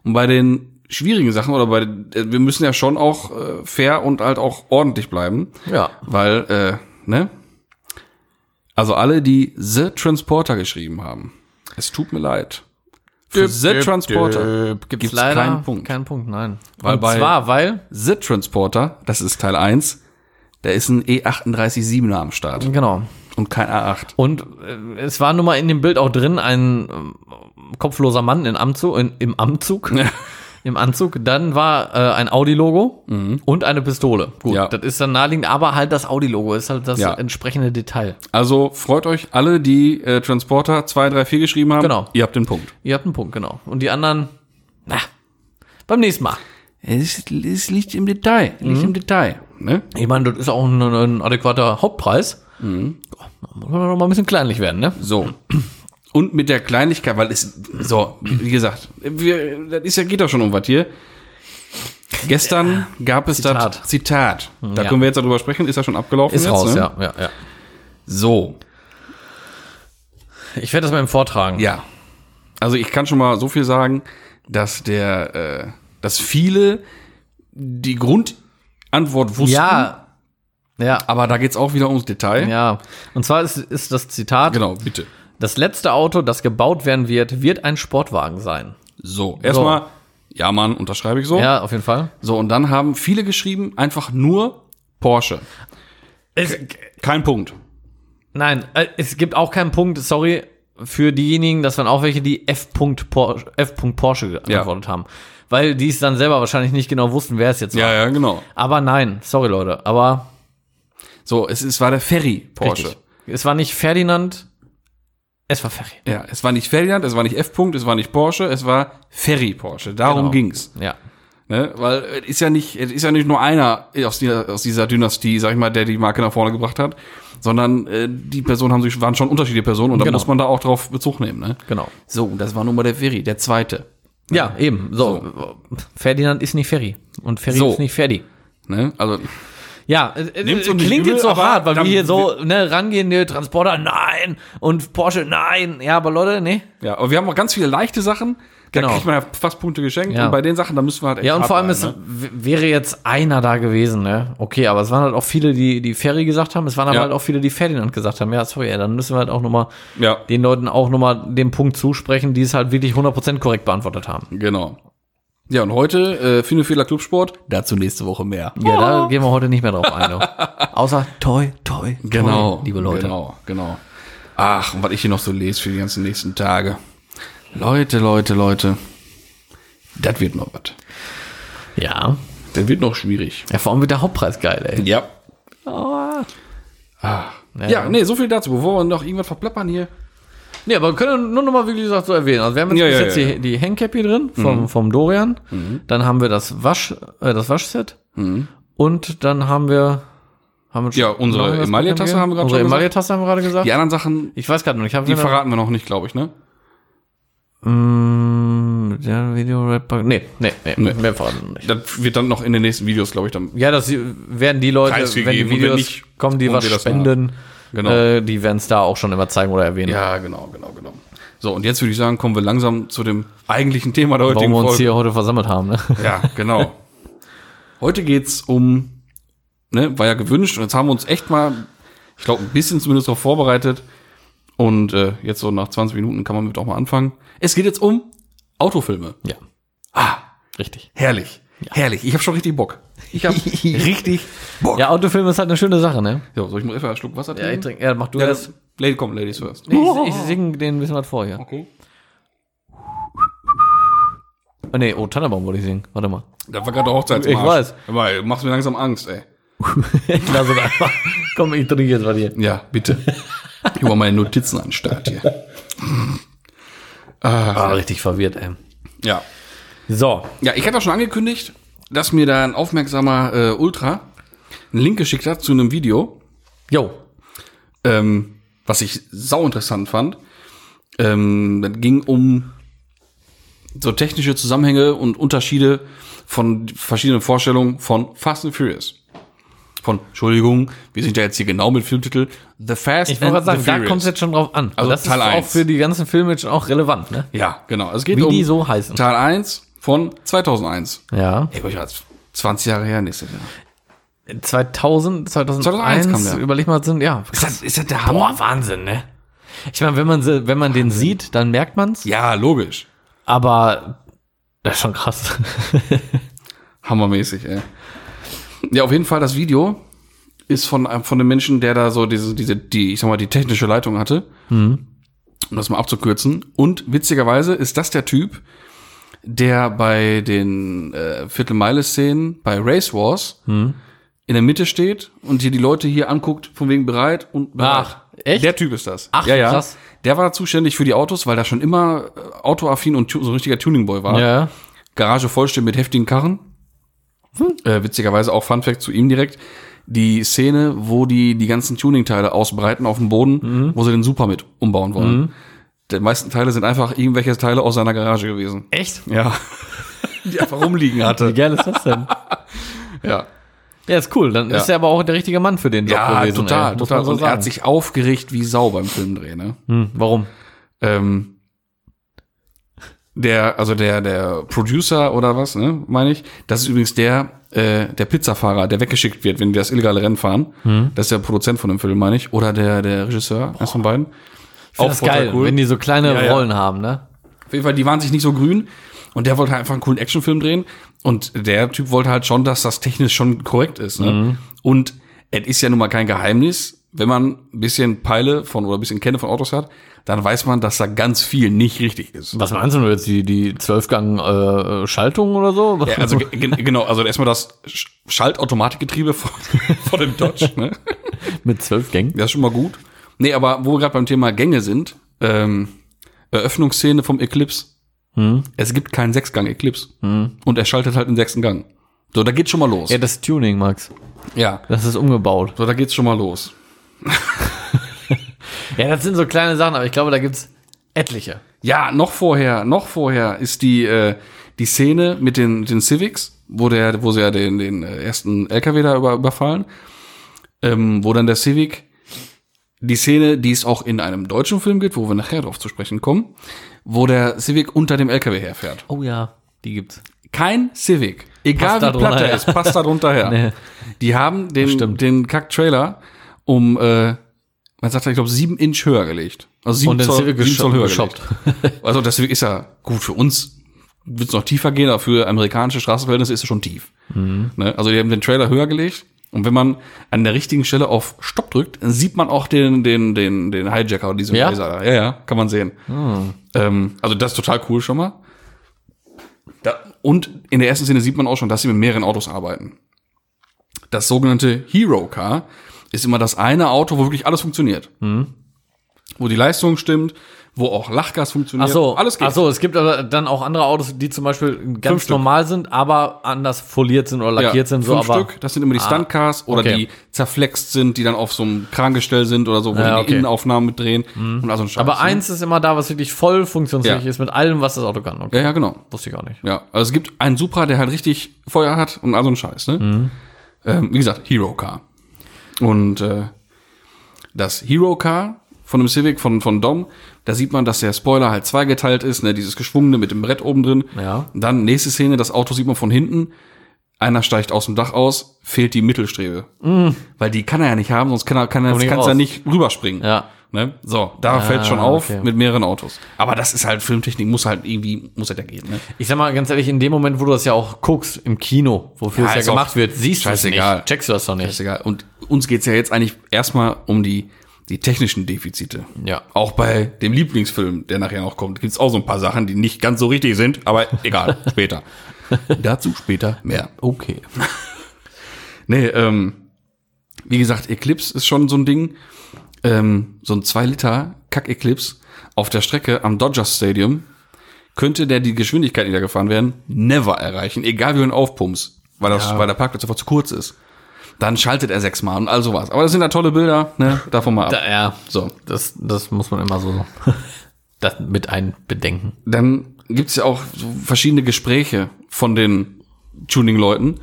Und bei den schwierigen Sachen oder bei äh, wir müssen ja schon auch äh, fair und halt auch ordentlich bleiben. Ja. Weil, äh, ne? Also alle, die The Transporter geschrieben haben. Es tut mir leid. Für The Transporter Gibt's, gibt's leider keinen Punkt. Keinen Punkt, nein. Weil Und zwar, weil, The Transporter, das ist Teil 1, da ist ein E E38-7er am Start genau. Und kein A8. Und äh, es war nun mal in dem Bild auch drin ein ähm, kopfloser Mann in Anzug, in, im Anzug. Im Anzug. Dann war äh, ein Audi-Logo und eine Pistole. Gut, Mhm. Ja. das ist dann naheliegend, aber halt das Audi-Logo ist halt das Ja. entsprechende Detail. Also freut euch alle, die äh, Transporter 2, 3, 4 geschrieben haben. Genau. Ihr habt den Punkt. Ihr habt einen Punkt, genau. Und die anderen, na, beim nächsten Mal. Es, es liegt im Detail. Liegt im Detail. Ne? Ich meine, das ist auch ein, ein adäquater Hauptpreis. Mhm. Muss man noch mal ein bisschen kleinlich werden, ne? So. Und mit der Kleinlichkeit, weil es, so, wie gesagt, wir, das ist ja, geht doch schon um was hier. Gestern gab es Zitat. das Zitat. Da Ja. können wir jetzt darüber sprechen. Ist ja schon abgelaufen Ist jetzt, raus, ne? ja, ja, ja. So, Ich werde das mal im Vortragen. ja. Also ich kann schon mal so viel sagen, dass der, äh, dass viele die Grundantwort wussten. Ja. Ja. Aber da geht's auch wieder ums Detail. Ja. Und zwar ist, ist das Zitat, Genau, bitte. das letzte Auto, das gebaut werden wird, wird ein Sportwagen sein. So, erstmal, ja Mann, unterschreibe ich so. Ja, auf jeden Fall. So, und dann haben viele geschrieben, einfach nur Porsche. Kein Punkt. Nein, äh, es gibt auch keinen Punkt, sorry, für diejenigen, das waren auch welche, die F. Porsche, F. Porsche geantwortet haben. Weil die es dann selber wahrscheinlich nicht genau wussten, wer es jetzt war. Ja, ja, genau. Aber nein, sorry Leute, aber So, es, es war der Ferry Porsche. richtig. Es war nicht Ferdinand, es war Ferry. Ja, es war nicht Ferdinand, es war nicht F. -Punkt, es war nicht Porsche, es war Ferry Porsche. Darum Genau. ging's. Ja. Ne? Weil es ist ja nicht, es ist ja nicht nur einer aus dieser, aus dieser Dynastie, sag ich mal, der die Marke nach vorne gebracht hat, sondern äh, die Personen haben sich, waren schon unterschiedliche Personen und da Genau. muss man da auch drauf Bezug nehmen. Ne? Genau. So, und das war nun mal der Ferry, der zweite. Ja, eben. So. Ferdinand ist nicht Ferry. Und Ferry So. ist nicht Ferdi. Ne? Also, Ja, äh, äh, nicht klingt übel, jetzt so hart, weil wir hier so ne, rangehen, ne, Transporter, nein, und Porsche, nein. Ja, aber Leute, ne. ja, aber wir haben auch ganz viele leichte Sachen, Genau. da kriegt man ja fast Punkte geschenkt Ja. und bei den Sachen, da müssen wir halt echt Ja, und vor allem bleiben, es ne? wäre jetzt einer da gewesen, ne? Okay, aber es waren halt auch viele, die, die Ferry gesagt haben, es waren aber Ja. halt auch viele, die Ferdinand gesagt haben. Ja, sorry, ja, dann müssen wir halt auch nochmal Ja, den Leuten auch nochmal den Punkt zusprechen, die es halt wirklich 100% korrekt beantwortet haben. genau. Ja, und heute, äh, Finofehler Clubsport, dazu nächste Woche mehr. Ja, da gehen wir heute nicht mehr drauf ein. du. Außer toi, toi, Genau, toi, liebe Leute. Genau, genau. Ach, und was ich hier noch so lese für die ganzen nächsten Tage. Leute, Leute, Leute. Das wird noch was. Ja. Das wird noch schwierig. Ja, vor allem wird der Hauptpreis geil, ey. Ja. Oh. Ja, nee, so viel dazu. Bevor wir noch irgendwas verplappern hier. Nee, aber wir können nur noch mal, wie gesagt, so erwähnen. Also wir haben jetzt Ja, ja, jetzt ja, Mhm. Die, die Hangcap hier drin vom, vom Dorian. Dann haben wir das Wasch, äh, das Waschset. Und dann haben wir, haben wir Mhm. Ja, unsere Emaille-Tasse haben wir gerade Unsere gesagt. Emaille-Tasse haben wir gerade gesagt. Die anderen Sachen, Ich weiß gerade noch nicht. Die verraten wir noch nicht, glaube ich, ne? Mm, ja, Video Red Bug. Nee, nee, nee, Nee. mehr verraten wir noch nicht. Das wird dann noch in den nächsten Videos, glaube ich, dann. Ja, das werden die Leute, wenn die Videos wenn nicht, kommen, die was spenden, Genau. äh, die werden es da auch schon immer zeigen oder erwähnen. Ja, genau, genau, genau. So, und jetzt würde ich sagen, kommen wir langsam zu dem eigentlichen Thema der Warum heutigen wir uns Folge. hier heute versammelt haben. Ne? Ja, genau. Heute geht's um, ne, war ja gewünscht und jetzt haben wir uns echt mal, ich glaube, ein bisschen zumindest darauf vorbereitet. Und äh, jetzt so nach 20 Minuten kann man mit auch mal anfangen. Es geht jetzt um Autofilme. Ja, Ah, richtig. herrlich. Herrlich. Ich habe schon richtig Bock. Ich habe richtig Bock. Ja, Autofilm ist halt eine schöne Sache, ne? So, soll ich mal einfach einen Schluck Wasser Ja, ich trinken? trinke. Ja, mach du Ja, das. das, Lady, komm, Ladies first. Ich, ich singe den ein bisschen was vor hier. Okay. Oh, nee, oh, Tannenbaum wollte ich singen. Warte mal. Da war gerade der Hochzeitsmarsch. Ich weiß. Aber du machst mir langsam Angst, ey. Ich lasse es einfach. Komm, ich trinke jetzt was hier. Ja, bitte. Ich war meine Notizen an den Start hier. Ah, richtig verwirrt, ey. Ja. So. Ja, ich hatte auch schon angekündigt, dass mir da ein aufmerksamer äh, Ultra einen Link geschickt hat zu einem Video, Jo. ähm, was ich sau interessant fand. Ähm, das ging um so technische Zusammenhänge und Unterschiede von verschiedenen Vorstellungen von Fast and Furious. Von, Entschuldigung, wir sind ja jetzt hier genau mit Filmtitel The Fast Ich and gerade the sagen, da Furious. kommt es jetzt schon drauf an. Also das Teil ist auch eins. für die ganzen Filme jetzt auch relevant, ne? Ja, genau. Es geht Wie um die so heißen. Teil 1 von 2001. Ja. Ey, ich jetzt 20 Jahre her nächstes Jahr. 2000, 2001, 2001 kam der. überleg mal, sind, ja. Ist das, ist das der Boah, Wahnsinn, ne? Ich meine, wenn man, wenn man den sieht, dann merkt man's. Ja, logisch. Aber das ist schon krass. Hammermäßig, ey. Ja, auf jeden Fall, das Video ist von, einem- von dem Menschen, der da so diese, diese, die, ich sag mal, die technische Leitung hatte. Um das mal abzukürzen. Und witzigerweise ist das der Typ, der bei den äh, Viertelmeile-Szenen bei Race Wars in der Mitte steht und hier die Leute hier anguckt, von wegen bereit und bereit. Ach, echt? Der Typ ist das. Ach, ja, ja. krass. Der war zuständig für die Autos, weil der schon immer äh, autoaffin und so ein richtiger Tuningboy war. ja. Garage vollstehen mit heftigen Karren. Äh, witzigerweise auch Fun Fact zu ihm direkt. Die Szene, wo die die ganzen Tuning-Teile ausbreiten auf dem Boden, wo sie den Super mit umbauen wollen. Die meisten Teile sind einfach irgendwelche Teile aus seiner Garage gewesen. Echt? Ja. die einfach rumliegen Wie hatte. geil ist das denn? Ja. Ja, ist cool. Dann Ja. ist er aber auch der richtige Mann für den Job Ja, gewesen. total, ey. Total. man so Und er hat sich aufgeregt wie Sau beim Filmdreh, ne? hm, warum? Ähm, der, also der, der Producer oder was, ne, meine ich, das ist übrigens der, äh, der Pizzafahrer, der weggeschickt wird, wenn die das illegale Rennen fahren. Das ist der Produzent von dem Film, meine ich. Oder der, der Regisseur, eins von beiden. Ich find das geil, wenn die so kleine Ja, ja. Rollen haben, ne? Auf jeden Fall, die waren sich nicht so grün. Und der wollte halt einfach einen coolen Actionfilm drehen. Und der Typ wollte halt schon, dass das technisch schon korrekt ist. Ne? Mhm. Und es ist ja nun mal kein Geheimnis, wenn man ein bisschen Peile von oder ein bisschen Kenne von Autos hat, dann weiß man, dass da ganz viel nicht richtig ist. Was meinst du jetzt? Die, die Zwölfgang äh, oder so? Ja, also ge- ge- genau, also erstmal das Sch- Schaltautomatikgetriebe von, von dem Dodge, ne? Mit zwölf Gängen? Das ist schon mal gut. Nee, aber wo wir gerade beim Thema Gänge sind, ähm, Eröffnungsszene vom Eclipse. Es gibt keinen Sechsgang Eclipse. Und er schaltet halt den sechsten Gang. So, da geht's schon mal los. Ja, das ist Tuning, Max. Ja. Das ist umgebaut. So, da geht's schon mal los. Ja, das sind so kleine Sachen, aber ich glaube, da gibt's etliche. Ja, noch vorher, noch vorher ist die, äh, die Szene mit den, den Civics, wo der, wo sie ja den, den ersten LKW da über, überfallen, ähm, wo dann der Civic, die Szene, die es auch in einem deutschen Film gibt, wo wir nachher drauf zu sprechen kommen, wo der Civic unter dem LKW herfährt. Oh ja, die gibt's. Kein Civic, egal Passt wie platt er ist, passt da drunter her. Nee. Die haben den, den Kack-Trailer um, äh, man sagt, ich glaube, sieben Inch höher gelegt. Also sieben Zoll, Civic sieben Zoll höher geshoppt. gelegt. Also das ist ja gut für uns. Wird es noch tiefer gehen, aber für amerikanische Straßenverhältnisse ist es schon tief. Mhm. Ne? Also die haben den Trailer höher gelegt. Und wenn man an der richtigen Stelle auf Stopp drückt, sieht man auch den, den, den, den Hijacker oder diesen Ja? Laser. Ja, ja, kann man sehen. Ähm, also das ist total cool schon mal. Da, und in der ersten Szene sieht man auch schon, dass sie mit mehreren Autos arbeiten. Das sogenannte Hero Car ist immer das eine Auto, wo wirklich alles funktioniert. Wo die Leistung stimmt, wo auch Lachgas funktioniert. Ach so, alles geht. Ach so, es gibt aber dann auch andere Autos, die zum Beispiel ganz Stück. normal sind, aber anders foliert sind oder lackiert sind. So, fünf aber Stück, das sind immer die Ah, Stuntcars oder okay. die zerflext sind, die dann auf so einem Krangestell sind oder so, wo Ja, die, okay. die Innenaufnahmen mitdrehen und also ein Scheiß. aber ne? eins ist immer da, was wirklich voll funktionsfähig Ja. ist mit allem, was das Auto kann. Okay. Ja, ja, genau. Wusste ich gar nicht. Ja, also es gibt einen Supra, der halt richtig Feuer hat und also ein Scheiß, ne? Mhm. Ähm, wie gesagt, Hero Car. Und äh, das Hero Car von dem Civic von, von Dom, da sieht man, dass der Spoiler halt zweigeteilt ist, ne? Dieses geschwungene mit dem Brett oben drin. Ja. Dann nächste Szene, das Auto sieht man von hinten. Einer steigt aus dem Dach aus, fehlt die Mittelstrebe. Weil die kann er ja nicht haben, sonst kann er, kann er, Mm. Kann's raus. nicht rüberspringen. Ja. Ne? So, da fällt schon Ah, auf okay. mit mehreren Autos. Aber das ist halt Filmtechnik, muss halt irgendwie, muss halt ja gehen. Ne? Ich sag mal ganz ehrlich, in dem Moment, wo du das ja auch guckst, im Kino, wofür Ja, es ja gemacht wird, siehst du es scheißegal. nicht. Checkst du das doch nicht. Ist egal. Und uns geht's ja jetzt eigentlich erstmal um die, die technischen Defizite. Ja. Auch bei dem Lieblingsfilm, der nachher noch kommt, gibt's auch so ein paar Sachen, die nicht ganz so richtig sind, aber egal, später. Dazu später mehr. Okay. Nee, ähm, wie gesagt, Eclipse ist schon so ein Ding. Ähm, so ein 2 Liter Kack-Eclipse auf der Strecke am Dodger Stadium könnte der die Geschwindigkeit, die da gefahren werden, never erreichen, egal wie du ihn aufpumpst, weil, das, weil der Parkplatz einfach zu kurz ist. Dann schaltet er sechsmal und all sowas. Aber das sind ja tolle Bilder, ne? Davon mal ab. Da, ja, So. das, das muss man immer so das mit einbedenken. Dann gibt's ja auch so verschiedene Gespräche von den Tuning-Leuten.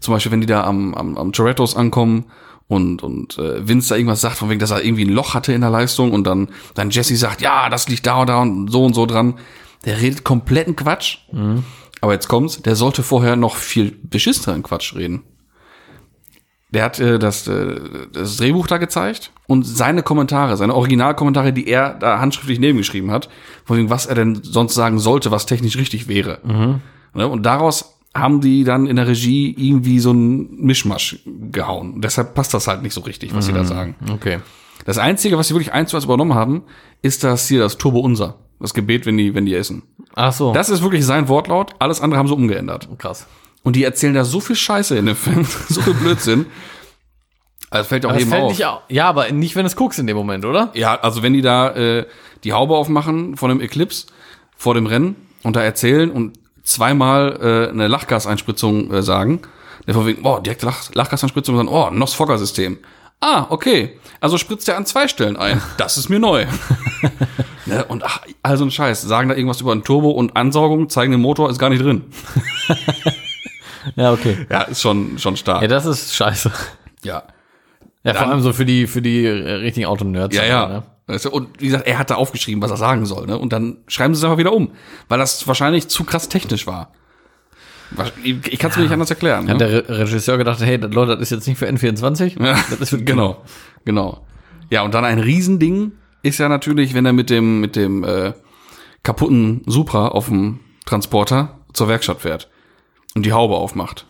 Zum Beispiel, wenn die da am, am, am Torettos ankommen und, und äh, Vince da irgendwas sagt, von wegen, dass er irgendwie ein Loch hatte in der Leistung und dann, dann Jesse sagt, ja, das liegt da und da und so und so dran. Der redet kompletten Quatsch. Aber jetzt kommt's, der sollte vorher noch viel beschisseneren Quatsch reden. Der hat äh, das, äh, das Drehbuch da gezeigt und seine Kommentare, seine Originalkommentare, die er da handschriftlich nebengeschrieben hat, von wegen, was er denn sonst sagen sollte, was technisch richtig wäre. Ne? Und daraus haben die dann in der Regie irgendwie so einen Mischmasch gehauen. Und deshalb passt das halt nicht so richtig, was sie da sagen. Okay. Das Einzige, was sie wirklich eins zu eins übernommen haben, ist das hier das Turbo Unser. Das Gebet, wenn die, wenn die essen. Ach so. Das ist wirklich sein Wortlaut. Alles andere haben sie umgeändert. krass. Und die erzählen da so viel Scheiße in dem Film, so viel Blödsinn. Also fällt auch Das jedem fällt auf. nicht Ja, aber nicht, wenn du es guckst in dem Moment, oder? Ja, also wenn die da äh, die Haube aufmachen von dem Eclipse vor dem Rennen und da erzählen und zweimal äh, eine Lachgaseinspritzung äh, sagen, der von wegen, oh, direkte Lach Lachgaseinspritzung und dann, oh, NOS-Fogger-System. Ah, okay. Also spritzt er an zwei Stellen ein. Das ist mir neu. ne? Und ach, also ein Scheiß. Sagen da irgendwas über ein Turbo und Ansaugung, zeigen den Motor, ist gar nicht drin. Ja, okay. Ja, ist schon, schon stark. Ja, das ist scheiße. Ja. Ja, vor Dann- allem so für die, für die äh, richtigen Autonerds. Ja, ja. Ne? Du, Und wie gesagt, er hat da aufgeschrieben, was er sagen soll, ne? Und dann schreiben sie es einfach wieder um, weil das wahrscheinlich zu krass technisch war. Ich, kann es mir nicht anders erklären. Hat Ne? der Re Regisseur gedacht, hey, das, Leute, das ist jetzt nicht für N24? Ja, Das ist für genau, genau. Ja, und dann ein Riesending ist ja natürlich, wenn er mit dem mit dem äh, kaputten Supra auf dem Transporter zur Werkstatt fährt und die Haube aufmacht.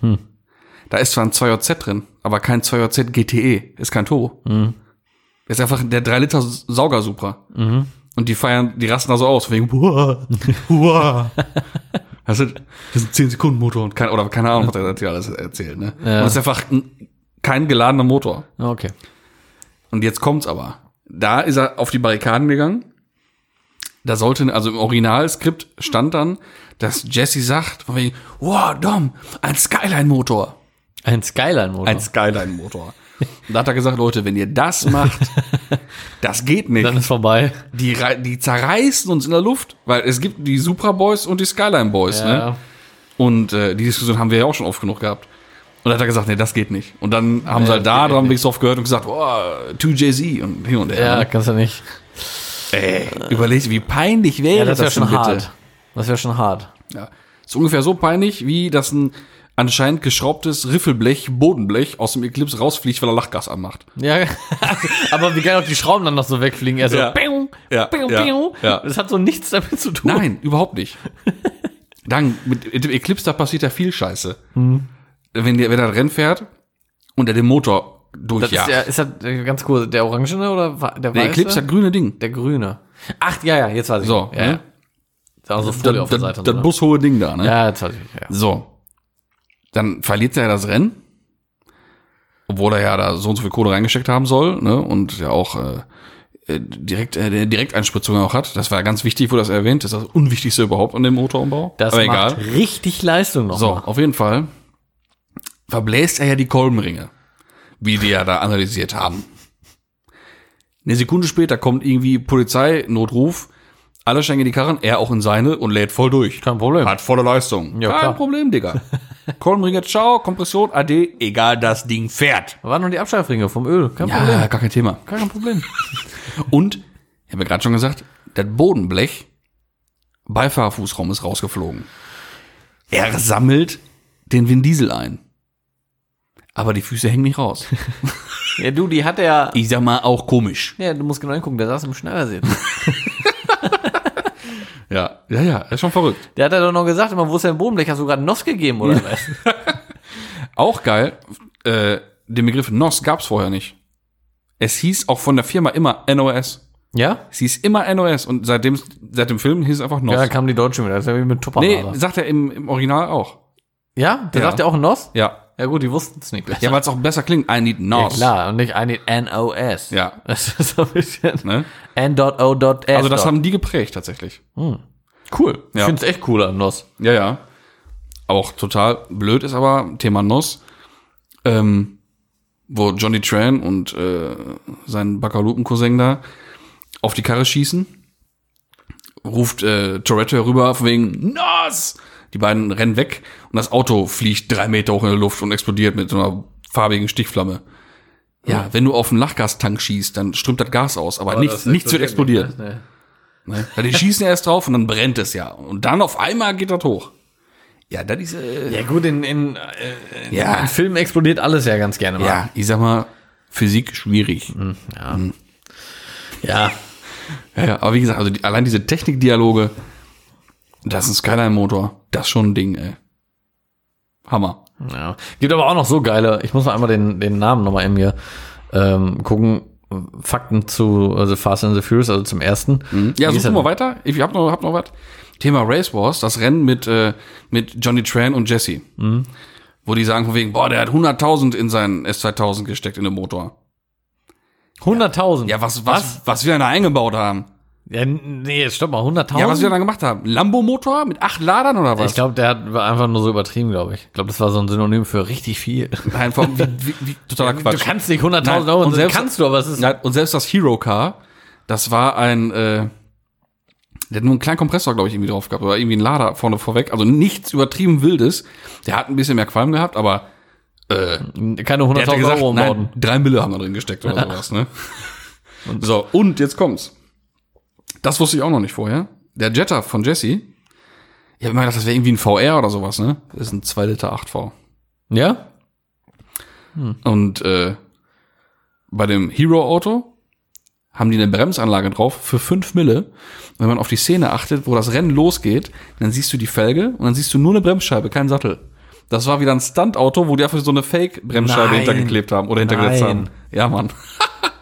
Da ist zwar ein 2JZ drin, aber kein 2JZ GTE, ist kein Turbo. Das ist einfach der 3 Liter Sauger Supra. Und die feiern, die rasten da so aus, wegen, Uah, uah. Das ist, das ein 10 Sekunden Motor und kein, oder keine Ahnung, was er da alles erzählt, ne? Und das ist einfach ein, kein geladener Motor. Okay. Und jetzt kommt's aber. Da ist er auf die Barrikaden gegangen. Da sollte, also im Originalskript stand dann, dass Jesse sagt, von wegen, wow, Dom, ein Skyline-Motor. Ein Skyline-Motor. Ein Skyline-Motor. Und da hat er gesagt, Leute, wenn ihr das macht, das geht nicht. Dann ist vorbei. Die, die zerreißen uns in der Luft, weil es gibt die Supra Boys und die Skyline Boys, ne? Und äh, die Diskussion haben wir ja auch schon oft genug gehabt. Und da hat er gesagt, nee, das geht nicht. Und dann haben sie Nee, halt da dran nicht. wenigstens oft gehört und gesagt, oh, 2JZ und hin und her. Ja, ne? kannst du nicht. Ey, überleg, wie peinlich wäre Ja, das wäre das schon bitte? hart. Das wäre schon hart. Ja. Ist ungefähr so peinlich, wie dass ein anscheinend geschraubtes Riffelblech, Bodenblech aus dem Eclipse rausfliegt, weil er Lachgas anmacht. Ja, aber wie geil auch die Schrauben dann noch so wegfliegen. Er so, Ja. piu, Ja, ja, piu. ja. Das hat so nichts damit zu tun. Nein, überhaupt nicht. Dann, mit dem Eclipse, da passiert ja viel Scheiße. Wenn, der, wenn er Rennen fährt und er den Motor Das durchjagt. ist, ja, ist das äh, ganz cool, der orangene oder der der weiße? Eclipse hat grüne Ding. der grüne. Ach, ja, ja, jetzt weiß ich. So, ja, ne? ja. Ist auch so Folie Das, auf der das, Seite. das so, ne? bushohe Ding da, ne? Ja, jetzt weiß ich. Ja. So. Dann verliert er das Rennen. Obwohl er ja da so und so viel Kohle reingesteckt haben soll, ne? Und ja auch äh, äh, direkt, äh, der Direkteinspritzung auch hat. Das war ganz wichtig, wo das erwähnt. Das ist das Unwichtigste überhaupt an dem Motorumbau. Das Aber macht egal. richtig Leistung noch. So, mal. auf jeden Fall verbläst er ja die Kolbenringe, wie die ja da analysiert haben. Eine Sekunde später kommt irgendwie Polizeinotruf, alle steigen in die Karren, er auch in seine und lädt voll durch. Kein Problem. Hat volle Leistung. Ja, Kein klar. Problem, Digga. Kolbenringe, ciao, Kompression, AD, egal, das Ding fährt. Waren noch die Abschleifringe vom Öl. Kein Problem. Ja, gar kein Thema. Kein Problem. Und, ich habe ja gerade schon gesagt, das Bodenblech, Beifahrerfußraum ist rausgeflogen. Er sammelt den Vin Diesel ein. Aber die Füße hängen nicht raus. Ja, du, die hat er. Ich sag mal, auch komisch. Ja, du musst genau hingucken, der saß im Schneidersitz. Ja, ja, ja, ist schon verrückt. Der hat ja doch noch gesagt, immer, wo ist dein Bodenblech? Hast du gerade Noss gegeben, oder was? Auch geil, äh, den Begriff NOS gab's vorher nicht. Es hieß auch von der Firma immer NOS. Ja? Es hieß immer NOS und seitdem, seit dem Film hieß es einfach NOS. Ja, da kamen die Deutschen wieder. Das ist ja wie mit nee, Tupperware. sagt er im, im Original auch. ja? Der Ja. sagt ja auch Noss? Ja. Ja gut, die wussten es nicht besser. Ja, weil es auch besser klingt. I need Ja, NOS. klar, und nicht I need NOS. Ja. Das ist so ein bisschen Ne? N.O.S. Also das haben die geprägt tatsächlich. cool. Ich Ja. finde es echt cooler, Noss. Ja, ja. Auch total blöd ist aber Thema NOS, ähm, wo Johnny Tran und äh, sein Bakalupen-Cousin da auf die Karre schießen. Ruft äh, Toretto herüber wegen NOS! Die beiden rennen weg und das Auto fliegt drei Meter hoch in der Luft und explodiert mit so einer farbigen Stichflamme. Ja, wenn du auf einen Lachgastank schießt, dann strömt das Gas aus, aber nichts, nichts wird explodieren. Ne? Ne? Die schießen erst drauf und dann brennt es ja. Und dann auf einmal geht das hoch. Ja, das ist, äh, Ja gut, in, in, äh, ja, in Filmen explodiert alles ja ganz gerne mal. ja, ich sag mal, Physik schwierig. ja. Ja, ja, aber wie gesagt, also die, allein diese Technikdialoge, das ist ein Skyline-Motor, das ist schon ein Ding, ey. Hammer. Ja. Gibt aber auch noch so geile, ich muss noch einmal den, den Namen nochmal in mir ähm, gucken. Fakten zu also Fast and the Furious, also zum ersten. Ja, Wie ist such er mal denn? weiter. Ich hab noch, hab noch was. Thema Race Wars, das Rennen mit, äh, mit Johnny Tran und Jesse. Wo die sagen von wegen, boah, der hat 100.000 in seinen S2000 gesteckt in den Motor. 100.000. Ja, was, was, was, wir da eingebaut haben. Ja, nee, jetzt stopp mal, 100.000? Ja, was wir dann gemacht haben. Lambo-Motor mit acht Ladern oder was? ich glaube, der hat war einfach nur so übertrieben, glaube ich. Ich glaube, das war so ein Synonym für richtig viel. Nein, vor- wie, wie, wie, totaler Quatsch. Du kannst nicht 100.000 Nein, Euro, und und selbst- kannst du, aber es ist Nein, und selbst das Hero Car, das war ein, äh, der hat nur einen kleinen Kompressor, glaube ich, irgendwie drauf gehabt, oder irgendwie einen Lader vorne vorweg. Also nichts übertrieben Wildes. Der hat ein bisschen mehr Qualm gehabt, aber keine der hatte 100.000 gesagt, Euro umbauten. nein, drei Mille haben da drin gesteckt oder sowas, ne? so, und jetzt kommt's. Das wusste ich auch noch nicht vorher. Der Jetta von Jesse, ich habe immer gedacht, das wäre irgendwie ein VR oder sowas, ne? Das ist ein 2 Liter 8V. Ja? Und äh, bei dem Hero-Auto haben die eine Bremsanlage drauf für 5 Mille. Und wenn man auf die Szene achtet, wo das Rennen losgeht, dann siehst du die Felge und dann siehst du nur eine Bremsscheibe, keinen Sattel. Das war wieder ein Stunt-Auto, wo die einfach so eine Fake-Bremsscheibe hintergeklebt haben oder hintergesetzt haben. Ja, Mann.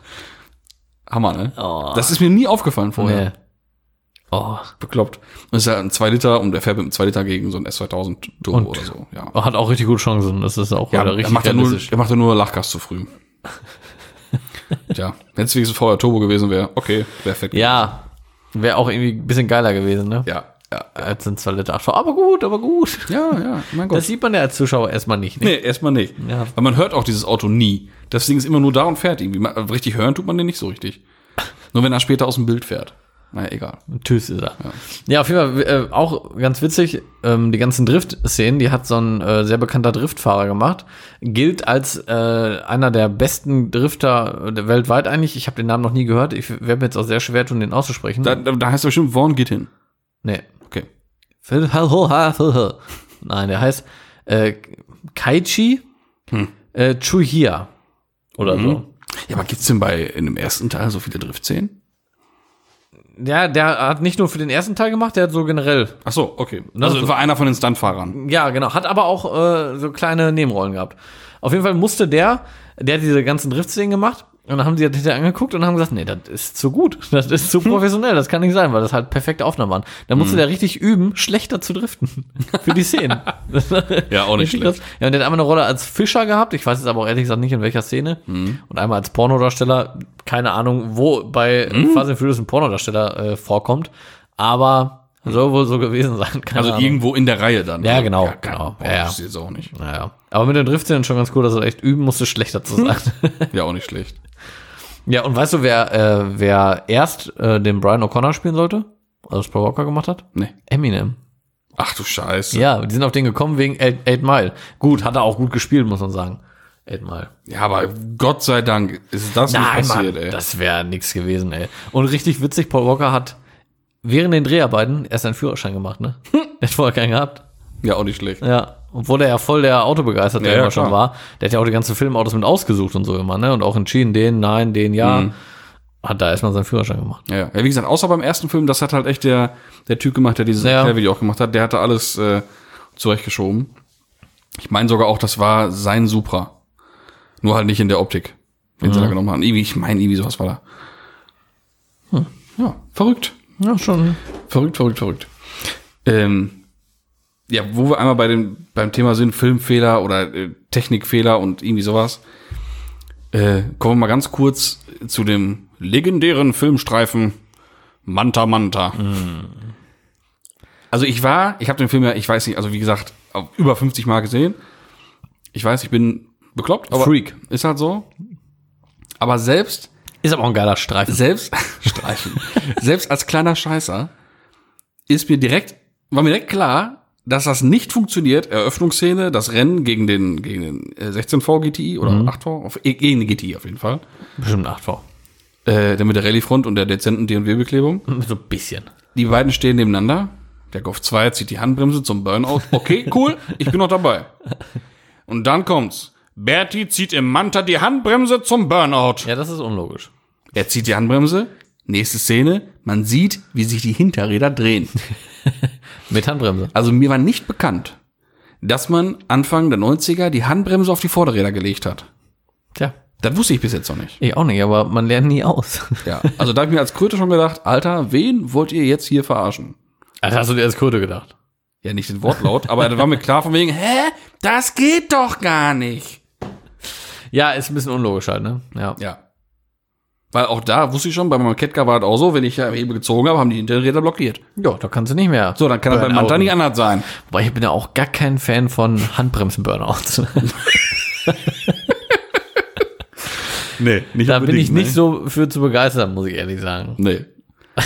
Hammer, ne? Oh. Das ist mir nie aufgefallen vorher. Nee. Oh. Bekloppt. Das ist ja ein 2 Liter und der fährt mit einem 2 Liter gegen so ein S2000 Turbo Und- oder so. Ja. Hat auch richtig gute Chancen. Das ist auch Ja, wieder er richtig macht ja nur, er macht ja nur Lachgas zu früh. Tja, wenn es wenigstens vorher Turbo gewesen wäre, okay, perfekt. Ja. Wäre auch irgendwie ein bisschen geiler gewesen, ne? ja, ja, Als ein 2 Liter 8 Aber gut, aber gut. ja, ja, mein Gott. Das sieht man ja als Zuschauer erstmal nicht. Ne? nee, erstmal nicht. Ja. Weil man hört auch dieses Auto nie. Das Ding ist immer nur da und fährt irgendwie. Man- Richtig hören tut man den nicht so richtig. Nur wenn er später aus dem Bild fährt. Naja, egal. Tschüss ist er. Ja, auf jeden Fall äh, auch ganz witzig, ähm, die ganzen Drift-Szenen, die hat so ein äh, sehr bekannter Driftfahrer gemacht. Gilt als äh, einer der besten Drifter der weltweit eigentlich. Ich habe den Namen noch nie gehört. Ich werde mir jetzt auch sehr schwer tun, den auszusprechen. Da, da, da heißt er bestimmt Vaughn geht hin. nee. Nein, der heißt äh, Kaichi äh, Chuhia. Oder so. Ja, aber gibt's denn bei in dem ersten Teil so viele Driftszenen? Ja, der hat nicht nur für den ersten Teil gemacht, der hat so generell. Ach so, okay. Also war einer von den Stuntfahrern. Ja, genau. Hat aber auch äh, so kleine Nebenrollen gehabt. Auf jeden Fall musste der, der hat diese ganzen Driftszenen gemacht Und dann haben sie das hinterher angeguckt und haben gesagt, nee, das ist zu gut. Das ist zu professionell. Das kann nicht sein, weil das halt perfekte Aufnahmen waren. Da musste der richtig üben, schlechter zu driften. Für die Szenen. Ja, auch nicht schlecht. Ja, und der hat einmal eine Rolle als Fischer gehabt. Ich weiß jetzt aber auch ehrlich gesagt nicht, in welcher Szene. Mhm. Und einmal als Pornodarsteller. Keine Ahnung, wo bei Mhm. Fast and Furious ein Pornodarsteller äh, vorkommt. Aber soll wohl so gewesen sein. Keine Also Ahnung. irgendwo in der Reihe dann. Ja, genau, kein- genau. Boah, Ja, ja. Das ist jetzt auch nicht. Naja. Aber mit den Driftszenen schon ganz cool, dass er echt üben musste, schlechter zu sein. Ja, auch nicht schlecht. Ja, und weißt du, wer, äh, wer erst äh, den Brian O'Connor spielen sollte? Also Paul Walker gemacht hat? Nee. Eminem. Ach du Scheiße. Ja, die sind auf den gekommen wegen Eight, Eight Mile. Gut, hat er auch gut gespielt, muss man sagen. Eight Mile. Ja, aber Gott sei Dank ist das nicht passiert, ey. das wäre nix gewesen, ey. Und richtig witzig, Paul Walker hat während den Dreharbeiten erst seinen Führerschein gemacht, ne? Der hat vorher keinen gehabt. Ja, auch nicht schlecht. Ja, obwohl er ja voll der Autobegeisterte Ja, ja, immer schon klar. war. Der hat ja auch die ganzen Filmautos mit ausgesucht und so immer, ne? Und auch entschieden, den, nein, den, ja. Mhm. Hat da erstmal seinen Führerschein gemacht. Ja, ja, wie gesagt, außer beim ersten Film, das hat halt echt der, der Typ gemacht, der dieses Ja. Erklärvideo auch gemacht hat, der hatte alles äh, zurechtgeschoben. Ich meine sogar auch, das war sein Supra. Nur halt nicht in der Optik, den Mhm. sie da genommen haben. Irgendwie, ich meine, irgendwie sowas war da. Hm. Ja, verrückt. Ja, schon. Verrückt, verrückt, verrückt. Ähm, ja, wo wir einmal bei dem, beim Thema sind, Filmfehler oder äh, Technikfehler und irgendwie sowas, äh, kommen wir mal ganz kurz zu dem legendären Filmstreifen Manta Manta. Also ich war, ich habe den Film ja, ich weiß nicht, also wie gesagt, über 50 Mal gesehen. Ich weiß, ich bin bekloppt, aber Freak. ist halt so. Aber selbst Ist aber auch ein geiler Streifen. selbst streichen. selbst als kleiner Scheißer ist mir direkt war mir direkt klar, dass das nicht funktioniert. Eröffnungsszene, das Rennen gegen den gegen den äh, 16V GTI oder 8V, auf, eh, gegen den GTI auf jeden Fall. Bestimmt 8V. Äh, der mit der Rallye-Front und der dezenten D&W-Beklebung. So ein bisschen. Die beiden stehen nebeneinander. Der Golf 2 zieht die Handbremse zum Burnout. Okay, cool, ich bin noch dabei. Und dann kommt's. Bertie zieht im Manta die Handbremse zum Burnout. Ja, das ist unlogisch. Er zieht die Handbremse. Nächste Szene. Man sieht, wie sich die Hinterräder drehen. Mit Handbremse. Also mir war nicht bekannt, dass man Anfang der 90er die Handbremse auf die Vorderräder gelegt hat. Tja. Das wusste ich bis jetzt noch nicht. Ich auch nicht, aber man lernt nie aus. Ja, also da habe ich mir als Kröte schon gedacht, Alter, wen wollt ihr jetzt hier verarschen? Also hast du dir als Kröte gedacht? Ja, nicht den Wortlaut, aber da war mir klar von wegen, hä? Das geht doch gar nicht. Ja, ist ein bisschen unlogisch halt, ne? Ja. Ja. Weil auch da wusste ich schon, bei meinem Ketka war das auch so, wenn ich ja Hebel gezogen habe, haben die Hinterräder blockiert. Ja, da kannst du nicht mehr. So, dann kann das beim Manta nicht anders sein. Weil ich bin ja auch gar kein Fan von Handbremsen-Burnouts. Nee, nicht da bin ich nicht so für zu begeistern, muss ich ehrlich sagen. Nee.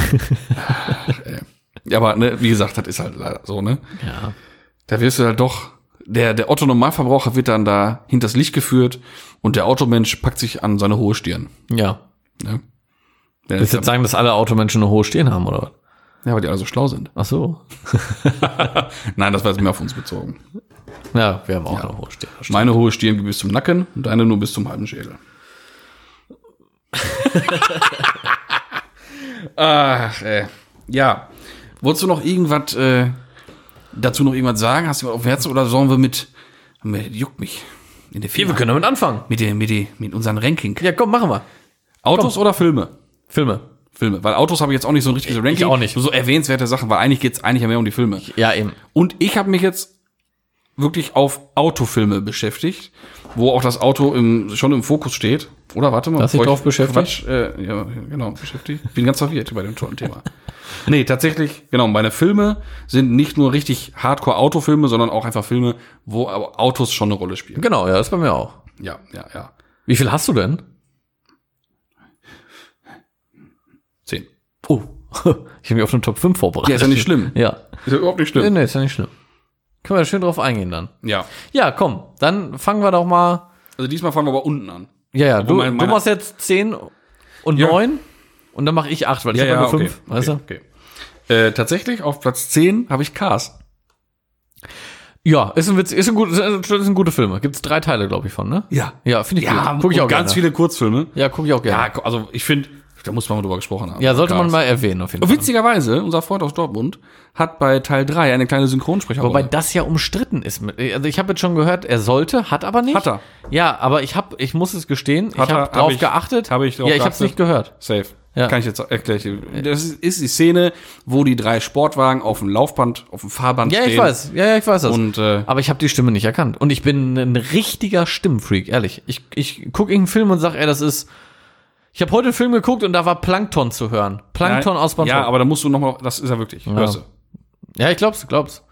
ja, aber ne, wie gesagt, das ist halt leider so, ne? Ja. Da wirst du halt doch, der, der Otto-Normalverbraucher wird dann da hinters Licht geführt und der Automensch packt sich an seine hohe Stirn. Ja. Der Willst du jetzt sagen, dass alle Automenschen eine hohe Stirn haben, oder was? ja, weil die alle so schlau sind. Ach so. Nein, das war jetzt mehr auf uns bezogen. Ja, wir haben auch eine hohe Stirn. Meine hohe Stirn geht bis zum Nacken und deine nur bis zum halben Schädel. Ach, äh, ja. Wolltest du noch irgendwas, äh, dazu noch irgendwas sagen? Hast du was auf dem Herzen oder sollen wir mit, mit juckt mich, in der Hier, wir können damit anfangen. mit, der, mit, der, mit unseren Ranking. Ja, komm, machen wir. Autos oder Filme? Filme. Filme. Weil Autos habe ich jetzt auch nicht so ein richtiges Ranking. auch nicht. Nur so erwähnenswerte Sachen, weil eigentlich geht's eigentlich ja mehr um die Filme. Ja, eben. Und ich habe mich jetzt wirklich auf Autofilme beschäftigt, wo auch das Auto im, schon im Fokus steht. Oder warte mal. Bevor ich drauf beschäftigt? Quatsch, äh, ja, genau, beschäftigt. Bin ganz verwirrt bei dem tollen Thema. Nee, tatsächlich, genau, meine Filme sind nicht nur richtig Hardcore-Autofilme, sondern auch einfach Filme, wo Autos schon eine Rolle spielen. Genau, ja, das bei mir auch. Ja, ja, ja. Wie viel hast du denn? Zehn. Oh. Ich habe mich auf eine Top 5 vorbereitet. Ja, ist ja nicht schlimm. Ja. Ist ja überhaupt nicht Nee, schlimm. nee, ist ja nicht schlimm. Können wir schön drauf eingehen dann. Ja. Ja, komm, dann fangen wir doch mal. Also diesmal fangen wir aber unten an. Ja, ja, du, mein- du meine- machst jetzt 10 und Ja. 9 und dann mache ich 8, weil ich habe nur 5. okay, Weißt du? okay. Äh, tatsächlich, auf Platz 10 habe ich Cars. Ja, ist ein Witz, ist ein, gut, ist ein, ist ein gute Film. Gibt es drei Teile, glaube ich, von, ne? Ja. Ja, finde ich Ja, gut. Guck ich auch ganz gerne. viele Kurzfilme. Ja, gucke ich auch gerne. Ja, also ich finde, Da muss man mal drüber gesprochen haben. Ja, sollte man mal erwähnen, auf jeden Und Fall. witzigerweise, unser Freund aus Dortmund hat bei Teil 3 eine kleine Synchronsprecherrolle. Wobei das ja umstritten ist. Also ich habe jetzt schon gehört, er sollte, hat aber nicht. Hat er. Ja, aber ich habe, ich muss es gestehen, ich Hat er, habe hab drauf ich- geachtet. hab ich drauf ja, ich habe es nicht gehört. Safe. Ja. Kann ich jetzt erklären. Das ist, die Szene, wo die drei Sportwagen auf dem Laufband, auf dem Fahrband Ja, stehen. ich weiß. Ja, ja, ich weiß das. Und äh, aber ich habe die Stimme nicht erkannt. Und ich bin ein richtiger Stimmenfreak, ehrlich. Ich, ich gucke irgendeinen Film und sag, ey, das ist. Ich habe heute einen Film geguckt und da war Plankton zu hören. Plankton aus Bangkok. Ja, aber da musst du nochmal, das ist er wirklich. Hörst du. ja, ich glaub's, glaub's.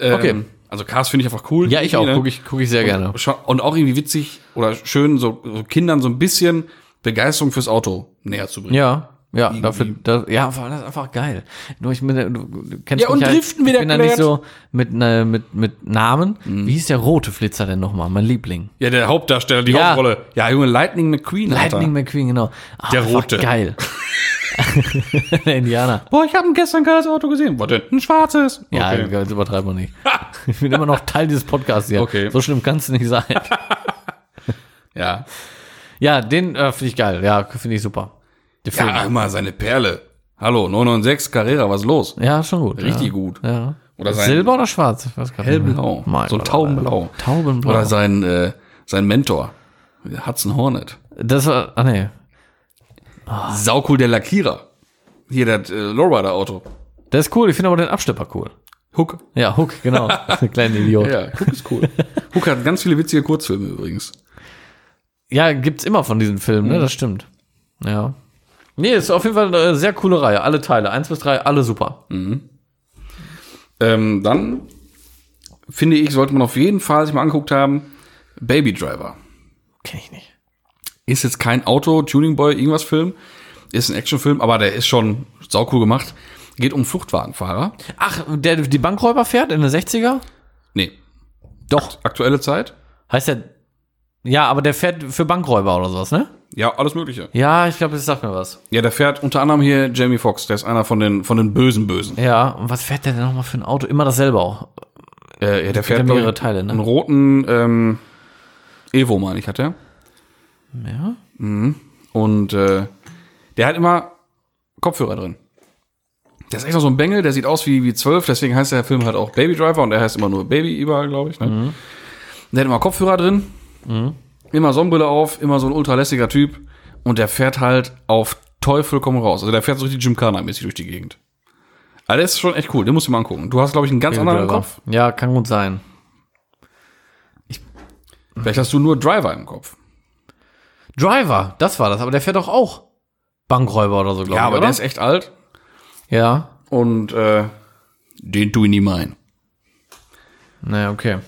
Ähm, Okay. Also Cars finde ich einfach cool. Ja, ich auch. Ne? Gucke ich, guck ich sehr gerne. Schon- Und auch irgendwie witzig oder schön, so, so Kindern so ein bisschen Begeisterung fürs Auto näher zu bringen. Ja, ja, dafür, da, ja, war das einfach geil. Nur ich bin, du, kennst Ja, und mich Driften ich wieder bin da nicht so mit, ne, mit, mit Namen. Wie hieß der rote Flitzer denn nochmal? Mein Liebling. Ja, der Hauptdarsteller, die Ja. Hauptrolle. Ja, Junge, Lightning McQueen. Lightning McQueen, genau. Ah, Der Rote. Geil. der Indianer. Boah, ich habe gestern ein geiles Auto gesehen. Was denn? Ein schwarzes. Ja, Okay. das übertreiben wir nicht. Ich bin immer noch Teil dieses Podcasts hier. Okay. So schlimm kann es nicht sein. ja. Ja, den äh, finde ich geil. Ja, finde ich super. Der Film. Ja, immer seine Perle. Hallo, 996 Carrera, was ist los? Ja, schon gut. Richtig ja. gut. Ja. Oder sein Silber oder schwarz? Hellblau. So ein Taubenblau. Taubenblau. Oder sein, äh, sein Mentor. Hudson Hornet. Das war, ah nee. Saucool der Lackierer. Hier, das äh, Lowrider-Auto. Der ist cool, ich finde aber den Abstepper cool. Hook. Ja, Hook, genau. Der kleine Idiot. Ja, Ja, Hook ist cool. Hook hat ganz viele witzige Kurzfilme übrigens. gibt's immer von diesen Filmen, ne? Das stimmt. Ja. Nee, ist auf jeden Fall eine sehr coole Reihe. Alle Teile, eins bis drei, alle super. Ähm, dann finde ich, sollte man auf jeden Fall sich mal angeguckt haben, Baby Driver. Kenn ich nicht. Ist jetzt kein Auto, Tuning Boy, irgendwas Film. Ist ein Actionfilm, aber der ist schon saucool gemacht. Geht um Fluchtwagenfahrer. Ach, der die Bankräuber fährt in den 60er? Nee, Doch. aktuelle Zeit. Heißt der. Ja, aber der fährt für Bankräuber oder sowas, ne? Ja, alles Mögliche. Ja, ich glaube, das sagt mir was. Ja, der fährt unter anderem hier Jamie Foxx. Der ist einer von den, von den bösen Bösen. Ja, und was fährt der denn nochmal für ein Auto? Immer dasselbe auch. Äh, ja, der fährt mehrere glaub ich, Teile, ne? einen roten ähm, Evo, meine ich, hat er. Ja. Und äh, der hat immer Kopfhörer drin. Der ist echt noch so ein Bengel, der sieht aus wie, wie 12, deswegen heißt der Film halt auch Baby Driver und der heißt immer nur Baby überall, glaube ich. Ne? Mhm. Der hat immer Kopfhörer drin, immer Sonnenbrille auf, immer so ein ultralässiger Typ und der fährt halt auf Teufel komm raus. Also der fährt so richtig Gymkhana-mäßig durch die Gegend. Also der ist schon echt cool, den musst du mal angucken. Du hast, glaube ich, einen ganz anderen im Kopf. Ja, kann gut sein. Vielleicht hast du nur Driver im Kopf. Driver, das war das, aber der fährt doch auch Bankräuber oder so, glaube Ja, ich. aber oder? der ist echt alt Ja. und äh, den tu ich nie meinen. Naja, okay.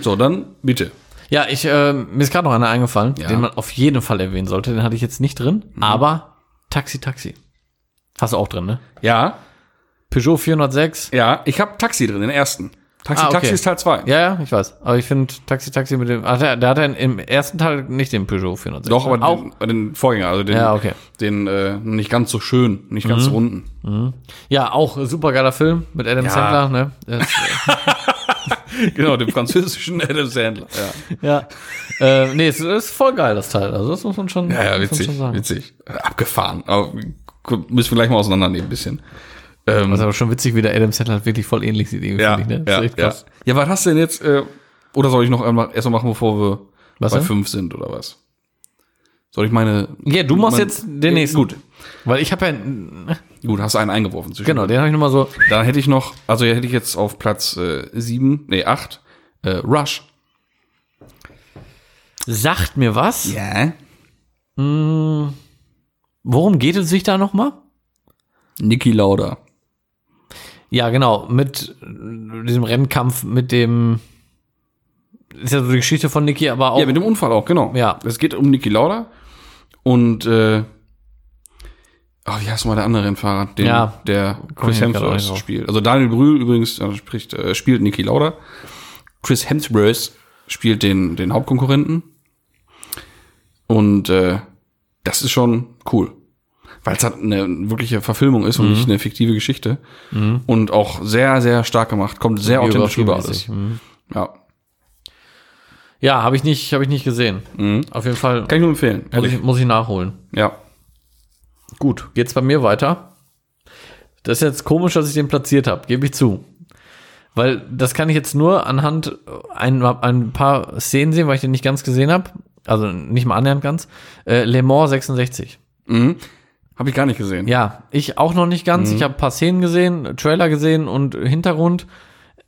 So, dann bitte. Ja, ich, äh, mir ist gerade noch einer eingefallen, Ja. den man auf jeden Fall erwähnen sollte. Den hatte ich jetzt nicht drin, aber Taxi Taxi. Hast du auch drin, ne? Ja, Peugeot 406. Ja, ich habe Taxi drin, den ersten. Taxi, Ah, okay. Taxi ist Teil 2. Ja, ja, ich weiß. Aber ich finde Taxi Taxi mit dem. Ach, der, der hat ja im ersten Teil nicht den Peugeot 406. Doch, aber auch. den, den Vorgänger, also den, Ja, okay. den äh, nicht ganz so schön, nicht ganz so runden. Ja, auch super geiler Film mit Adam Ja. Sandler, ne? Genau, dem französischen Adam Sandler. Ja, ja. äh, nee, es ist voll geil, das Teil. Also, das muss man schon, ja, ja witzig, schon sagen. witzig. Abgefahren. Aber müssen wir gleich mal auseinandernehmen ein bisschen. Ähm, Das ist aber schon witzig, wie der Adam Sandler wirklich voll ähnlich sieht, irgendwie, ja, finde ich, ne? Ja, ist echt ja. ja, was hast du denn jetzt, äh, oder soll ich noch einmal erst mal machen, bevor wir Was bei denn? fünf sind, oder was? Soll ich meine... Ja, du machst mein- jetzt den nächsten. Gut, Weil ich habe ja, gut, hast einen eingeworfen. zwischen- genau, den habe ich nochmal so, Dann hätte ich noch, also hätte ich jetzt auf Platz äh, sieben, nee, acht, äh, Rush. sagt mir was. Ja. Worum geht es sich da nochmal? Niki Lauda. Ja, genau, mit äh, diesem Rennkampf, mit dem, ist ja so die Geschichte von Niki, aber auch, Ja, mit dem Unfall auch, genau. Ja. Es geht um Niki Lauda und äh, oh, wie heißt mal der andere Rennfahrer, den, Ja. der Chris Hemsworth spielt. Also Daniel Brühl übrigens äh, spricht, äh, spielt Niki Lauda. Chris Hemsworth spielt den, den Hauptkonkurrenten. Und äh, das ist schon cool. Weil es halt eine wirkliche Verfilmung ist Mhm. und nicht eine fiktive Geschichte. Und auch sehr, sehr stark gemacht. Kommt sehr authentisch rüber alles. Mhm. Ja. Ja, habe ich nicht, habe ich nicht gesehen. Auf jeden Fall Kann ich nur empfehlen. muss ich, muss ich nachholen. Ja. Gut, geht's bei mir weiter. Das ist jetzt komisch, dass ich den platziert habe, gebe ich zu. Weil das kann ich jetzt nur anhand ein, ein paar Szenen sehen, weil ich den nicht ganz gesehen habe. Also nicht mal annähernd ganz. Äh, Le Mans 66. Mhm. Habe ich gar nicht gesehen. Ja, ich auch noch nicht ganz. Ich habe ein paar Szenen gesehen, Trailer gesehen und Hintergrund.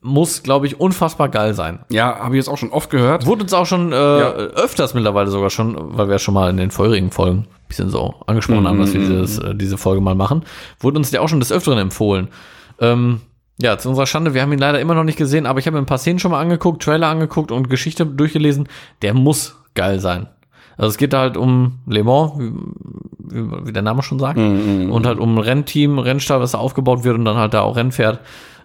Muss, glaube ich, unfassbar geil sein. Ja, habe ich jetzt auch schon oft gehört. Wurde uns auch schon äh, öfters mittlerweile sogar schon, weil wir ja schon mal in den vorherigen Folgen ein bisschen so angesprochen haben, dass wir dieses, äh, diese Folge mal machen, wurde uns der auch schon des Öfteren empfohlen. Ähm, ja, zu unserer Schande, wir haben ihn leider immer noch nicht gesehen, aber ich habe mir ein paar Szenen schon mal angeguckt, Trailer angeguckt und Geschichte durchgelesen. Der muss geil sein. Also es geht da halt um Le Mans, wie, wie, der Name schon sagt, und halt um ein Rennteam, Rennstall, was da aufgebaut wird und dann halt da auch Rennen fährt.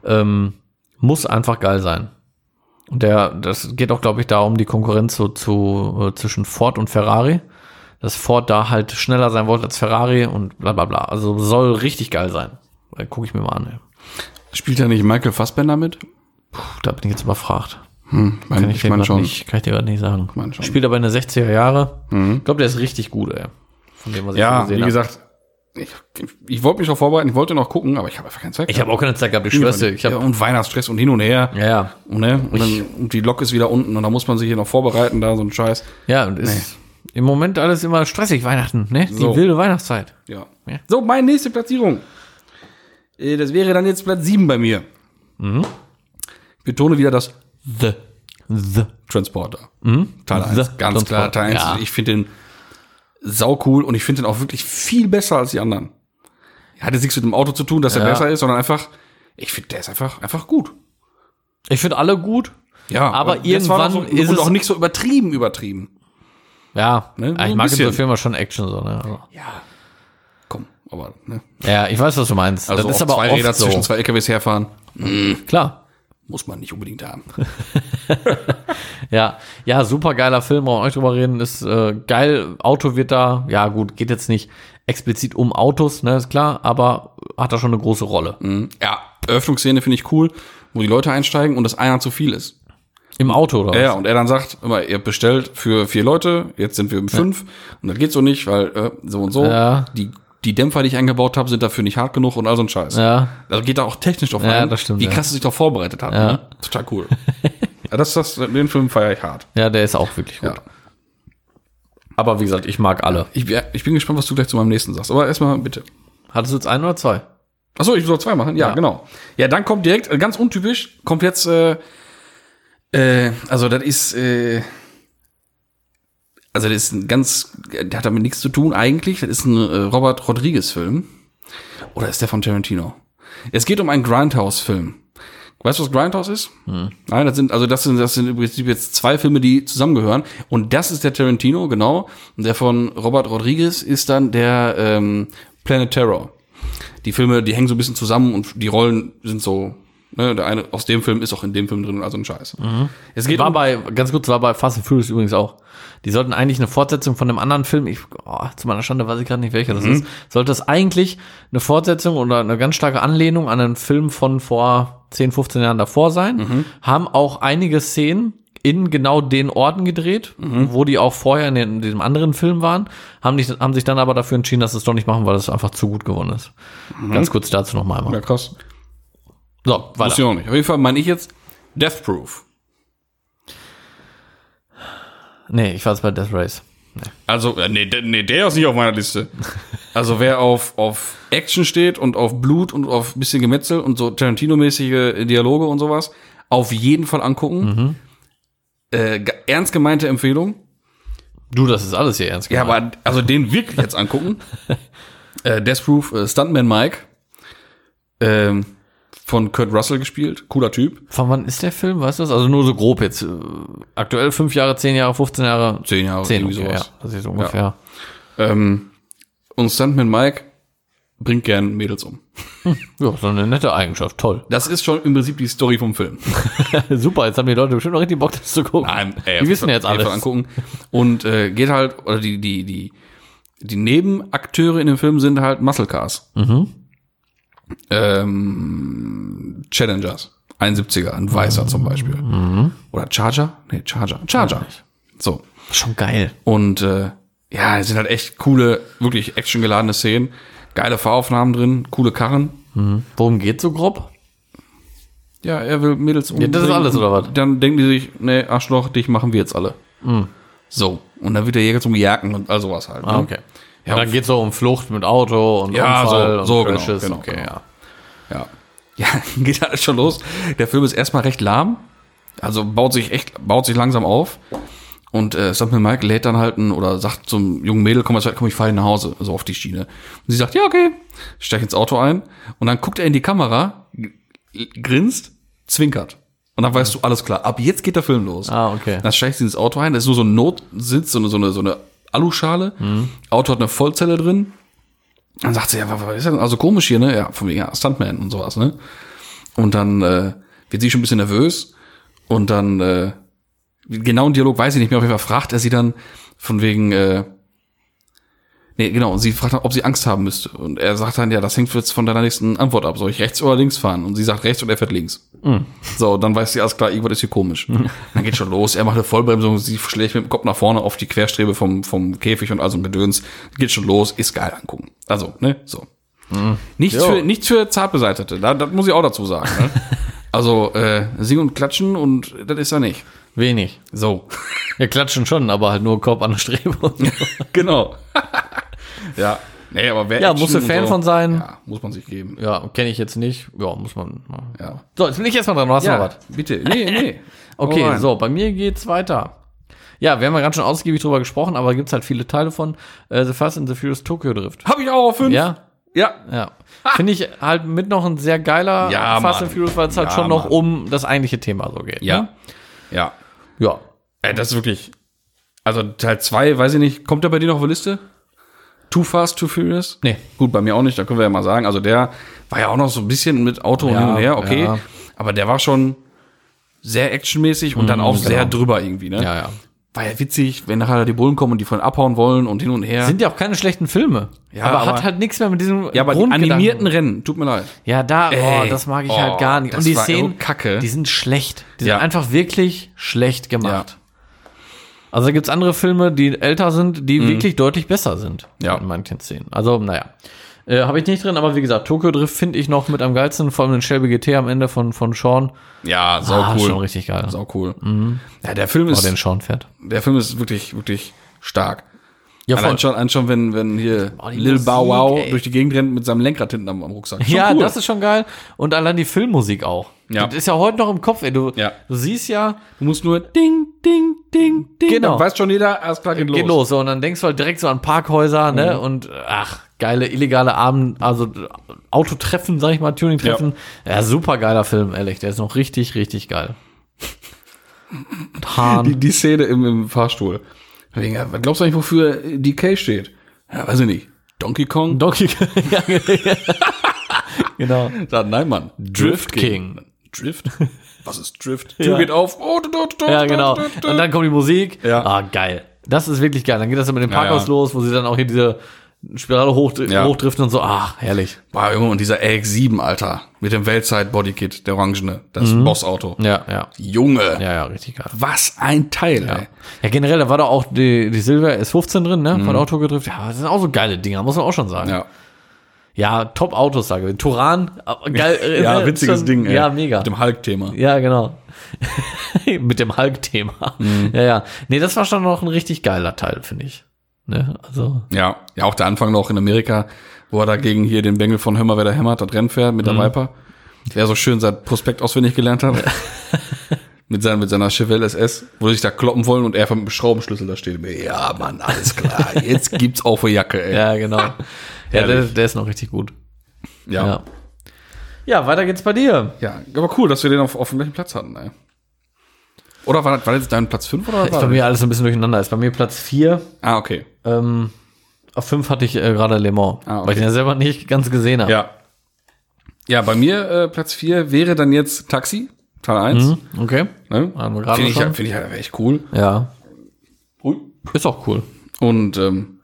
Ähm, muss einfach geil sein. Und der, das geht auch, glaube ich, da um die Konkurrenz so zu, äh, zwischen Ford und Ferrari. Dass Ford da halt schneller sein wollte als Ferrari und bla bla bla. Also soll richtig geil sein. Gucke ich mir mal an. Ey. Spielt ja nicht Michael Fassbender mit? Puh, da bin ich jetzt überfragt. Hm, mein, Kann ich ich, grad schon. nicht, kann ich dir gerade nicht sagen. mein schon. Spielt aber in der 60er Jahre. Ich glaube, der ist richtig gut, ey. Von dem, was ich Ja, wie hab. gesagt, ich, ich wollte mich auch vorbereiten, ich wollte noch gucken, aber ich habe einfach keine Zeit. Ich habe auch keine Zeit gehabt, ich schwör's dir. Ja, und Weihnachtsstress und hin und her. ja, ja. Und, ne? und, dann, und die Lok ist wieder unten und da muss man sich hier noch vorbereiten, da so ein Scheiß. Ja, und ist im Moment alles immer stressig, Weihnachten, ne? Die So. wilde Weihnachtszeit. Ja. Ja. So, meine nächste Platzierung. Äh, Das wäre dann jetzt Platz 7 bei mir. Ich betone wieder das The. The. Transporter. Teil 1. The Ganz klar, Transporter, Teil 1. ja. Ich finde den sau cool und ich finde den auch wirklich viel besser als die anderen. Hat jetzt nichts mit dem Auto zu tun, dass er Ja. besser ist, sondern einfach, ich finde, der ist einfach, einfach gut. Ich finde alle gut. Ja, Aber irgendwann so, ist es- auch nicht so übertrieben, übertrieben. Ja, Ne, so ich ein mag in so. Filmen schon Action so, ne? Also- Ja. Komm, aber, ne? Ja, ich weiß, was du meinst. Also das ist aber zwei oft Räder so. zwischen zwei LKWs herfahren, Klar. Muss man nicht unbedingt haben. Ja, ja, super geiler Film, brauchen wir nicht drüber reden. Ist äh, geil, Auto wird da, ja gut, geht jetzt nicht explizit um Autos, ne, ist klar, aber hat da schon eine große Rolle. Ja, Eröffnungsszene finde ich cool, wo die Leute einsteigen und das einer zu viel ist. Im Auto, oder? Ja, und er dann sagt, immer, ihr bestellt für vier Leute, jetzt sind wir um fünf und das geht so nicht, weil äh, so und so. Ja. Die, die Dämpfer, die ich eingebaut habe, sind dafür nicht hart genug und all so ein Scheiß. Ja. Also geht da auch technisch drauf Ja, ein, das stimmt, wie ja. krass er sich doch vorbereitet hat. Ja. Ne? Total cool. ja, das, das, den Film feiere ich hart. Ja, der ist auch wirklich gut. Ja. Aber wie gesagt, ich mag alle. Ich, ich bin gespannt, was du gleich zu meinem nächsten sagst. Aber erstmal bitte. Hattest du jetzt ein oder zwei? Achso, ich soll zwei machen? Ja, Ja. genau. Ja, dann kommt direkt, äh, ganz untypisch, kommt jetzt, äh, äh, also das ist, äh, also das ist ein ganz, der hat damit nichts zu tun eigentlich. Das ist ein äh, Robert Rodriguez-Film. Oder ist der von Tarantino? Es geht um einen Grindhouse-Film. Weißt du, was Grindhouse ist? Nein, das sind, also das sind, das sind im Prinzip jetzt zwei Filme, die zusammengehören. Und das ist der Tarantino, genau. Und der von Robert Rodriguez ist dann der ähm, Planet Terror. Die Filme, die hängen so ein bisschen zusammen und die Rollen sind so, ne, der eine aus dem Film ist auch in dem Film drin, also ein Scheiß. Es geht War um, bei, ganz kurz, war bei Fast and Furious übrigens auch. Die sollten eigentlich eine Fortsetzung von einem anderen Film, ich, oh, zu meiner Schande weiß ich gerade nicht, welcher das ist, sollte das eigentlich eine Fortsetzung oder eine ganz starke Anlehnung an einen Film von vor 10, 15 Jahren davor sein. Haben auch einige Szenen in genau den Orten gedreht, wo die auch vorher in, den, in diesem anderen Film waren, haben, nicht, haben sich dann aber dafür entschieden, dass sie es doch nicht machen, weil es einfach zu gut geworden ist. Ganz kurz dazu noch mal einmal. ja, krass. So, weiter. ich auch nicht. Auf jeden Fall meine ich jetzt Death Proof. Nee, ich war jetzt bei Death Race. Also, äh, nee, der, nee, der ist nicht auf meiner Liste. Also wer auf, auf Action steht und auf Blut und auf bisschen Gemetzel und so Tarantino-mäßige Dialoge und sowas, auf jeden Fall angucken. Äh, ge- ernst gemeinte Empfehlung. Du, das ist alles hier ernst Ja, gemeint. aber also den wirklich jetzt angucken. äh, Death Proof, äh, Stuntman Mike. Ähm, von Kurt Russell gespielt. Cooler Typ. Von wann ist der Film, weißt du das? Also nur so grob jetzt. äh, Aktuell fünf Jahre, zehn Jahre, 15 Jahre. Zehn Jahre, Zehn, irgendwie okay, ja. sowas. Das ist ungefähr. Ähm, und Stuntman Mike bringt gern Mädels um. Ja. so eine nette Eigenschaft. Toll. Das ist schon im Prinzip die Story vom Film. Super, jetzt haben die Leute bestimmt noch richtig Bock, das zu gucken. Nein, ey, die wissen jetzt einfach alles. angucken. Und äh, geht halt, oder die, die, die, die Nebenakteure in dem Film sind halt Muscle Cars. Mhm. Ähm, Challengers. 71er, ein Weißer zum Beispiel. Mhm. Oder Charger? Nee, Charger. Charger. So. Schon geil. Und äh, Ja, es sind halt echt coole, wirklich actiongeladene Szenen. Geile Fahraufnahmen drin, coole Karren. Worum geht's so grob? Ja, er will Mädels umbringen. das ist alles, oder was? Dann denken die sich, nee, Arschloch, dich machen wir jetzt alle. So. Und dann wird der Jäger zum Jagen und all sowas halt. Ne? Ah, okay. Ja, Ja, dann geht's so um Flucht mit Auto und Ja, Unfall so- und so genau, Crashes. genau, okay, genau. ja. Ja. Ja, geht halt schon los. Der Film ist erstmal recht lahm. Also baut sich echt, baut sich langsam auf. Und äh, Samuel Mike lädt dann halt ein, oder sagt zum jungen Mädel, komm, jetzt, komm ich fahre nach Hause, so auf die Schiene. Und sie sagt, ja, okay, steig ins Auto ein. Und dann guckt er in die Kamera, grinst, zwinkert. Und dann weißt du, alles klar, ab jetzt geht der Film los. Ah, okay. Dann steigst du ins Auto ein, da ist nur so ein Notsitz, so eine, so eine, so eine Aluschale. Auto hat eine Vollzelle drin. Dann sagt sie, ja, was was ist denn also komisch hier, ne? Ja, von wegen, ja, Stuntman und sowas, ne? Und dann äh, wird sie schon ein bisschen nervös und dann, äh, genauen Dialog weiß ich nicht mehr, auf jeden Fall fragt er sie dann von wegen, äh, nee, genau, und sie fragt dann, ob sie Angst haben müsste. Und er sagt dann, ja, das hängt jetzt von deiner nächsten Antwort ab. Soll ich rechts oder links fahren? Und sie sagt rechts und er fährt links. So, dann weiß sie, alles klar, irgendwas ist hier komisch. Dann geht schon los, er macht eine Vollbremsung, sie schlägt mit dem Kopf nach vorne auf die Querstrebe vom, vom Käfig und also ein Gedöns. Geht schon los, ist geil angucken. Also, ne, so. Nichts, Jo. für, nichts für Zartbeseitete, da, das muss ich auch dazu sagen. Ne? Also, äh, singen und klatschen und das ist er nicht. Wenig. So. Wir klatschen schon, aber halt nur Kopf an der Strebe. genau. ja. Nee, aber wer Ja, Action musst du Fan von sein. Ja, muss man sich geben. Ja, kenne ich jetzt nicht. Ja, muss man. Ja. So, jetzt bin ich erstmal dran. Du hast noch was. bitte. Nee, nee. Okay, rein. so, bei mir geht's weiter. Ja, wir haben ja gerade schon ausgiebig drüber gesprochen, aber gibt's halt viele Teile von äh, The Fast and the Furious Tokyo Drift. Hab ich auch auf fünf. Ja, Ja. ja. Finde ich halt mit noch ein sehr geiler Ja, Fast Mann. and Furious, weil es halt Ja, schon noch Mann. um das eigentliche Thema so geht. Ja. Ne? Ja. Ja. Ey, das ist wirklich. Also Teil 2, weiß ich nicht, kommt der bei dir noch auf die Liste? Too Fast, Too Furious? Nee. Gut, bei mir auch nicht, da können wir ja mal sagen. Also der war ja auch noch so ein bisschen mit Auto und Ja, hin und her, okay. ja. Aber der war schon sehr actionmäßig und dann auch genau. sehr drüber irgendwie, ne? Ja, ja. War ja witzig, wenn nachher die Bullen kommen und die von abhauen wollen und hin und her. Sind ja auch keine schlechten Filme. Ja, aber, aber- hat halt nichts mehr mit diesem ja, aber die animierten Rennen, tut mir leid. Ja, da, oh, das mag ich oh, halt gar nicht. Und die Szenen, kacke. die sind schlecht. Die Ja. sind einfach wirklich schlecht gemacht. Ja. Also da gibt's andere Filme, die älter sind, die wirklich deutlich besser sind. Mhm. Ja. In manchen Szenen. Also, naja. Äh, Habe ich nicht drin, aber wie gesagt, Tokyo Drift finde ich noch mit am geilsten, vor allem den Shelby GT am Ende von, von Sean. Ja, sau Ah, cool. Schon richtig geil. Sau cool. Ja, der Film Oh, ist, den Sean fährt. der Film ist wirklich, wirklich stark. Ja, Allein schon, schon, wenn, wenn hier Oh, Lil Bow Wow ey. durch die Gegend rennt mit seinem Lenkrad hinten am, am Rucksack. Schon Ja, cool. das ist schon geil. Und allein die Filmmusik auch. Ja. Das ist ja heute noch im Kopf, ey. Du, Ja. du siehst ja, Du musst nur ding, ding, ding, ding. Genau. Dann weiß schon jeder, alles klar, geht los. geht los. So, und dann denkst du halt direkt so an Parkhäuser, Mhm. ne? Und ach, geile illegale Abend, also Autotreffen, sag ich mal, Tuning-Treffen. Ja. super geiler Film, ehrlich. Der ist noch richtig, richtig geil. Hahn. Die, die Szene im, im Fahrstuhl. Ja, glaubst du eigentlich, wofür DK steht? Ja, weiß ich nicht. Donkey Kong? Donkey ja, genau. Sagt, nein, Mann. Drift King. Drift? Was ist Drift? Ja. Tür geht auf. Oh, du, du, du, Ja, genau. Und dann kommt die Musik. Ja. Ah, geil. Das ist wirklich geil. Dann geht das mit dem Ja, Parkhaus ja. los, wo sie dann auch hier diese Spirale hoch, Ja. hochdriften und so. Ach, herrlich. Boah, Junge, und dieser AX7, Alter. Mit dem Weltzeit-Bodykit, der Orangene. Das Bossauto. Ja, ja. Junge. Mhm. Ja, ja, richtig geil. Was ein Teil, ey. Ja, generell, da war da auch die, die Silver S15 drin, ne? Von Auto gedriftet. Ja, das sind auch so geile Dinger, muss man auch schon sagen. Ja, Ja. top Autos, sage ich. Turan, aber geil. äh, Ja, ne, witziges schon- Ding, ey. Ja, mega. Mit dem Hulk-Thema. Ja, genau. Mit dem Hulk-Thema. Ja, ja. Nee, das war schon noch ein richtig geiler Teil, finde ich. Ne? Also, Ja, ja, auch der Anfang noch in Amerika, wo er dagegen hier den Bengel von Hör mal, wer da hämmert, das Rennen fährt mit der Viper. Der so schön sein Prospekt auswendig gelernt hat. mit, seiner, mit seiner Chevelle SS, wo sie sich da kloppen wollen und er mit dem Schraubenschlüssel da steht. Ja, Mann, alles klar. Jetzt gibt's auch für Jacke, ey. ja, genau. Ja, der, der ist noch richtig gut. Ja. Ja. Ja, weiter geht's bei dir. ja. Aber cool, dass wir den auf, auf dem gleichen Platz hatten, ey. Oder war, das- war das jetzt dein Platz 5 oder was Ist bei mir alles ein bisschen durcheinander. Ist bei mir Platz 4. Ah, okay. Ähm, auf 5 hatte ich äh, gerade Le Mans, Ah, okay. weil ich den ja selber nicht ganz gesehen habe. Ja. Ja, bei mir äh, Platz 4 wäre dann jetzt Taxi, Teil 1. Mhm, okay. Ne? Finde ich, find ich halt echt cool. Ja. Ist auch cool. Und ähm,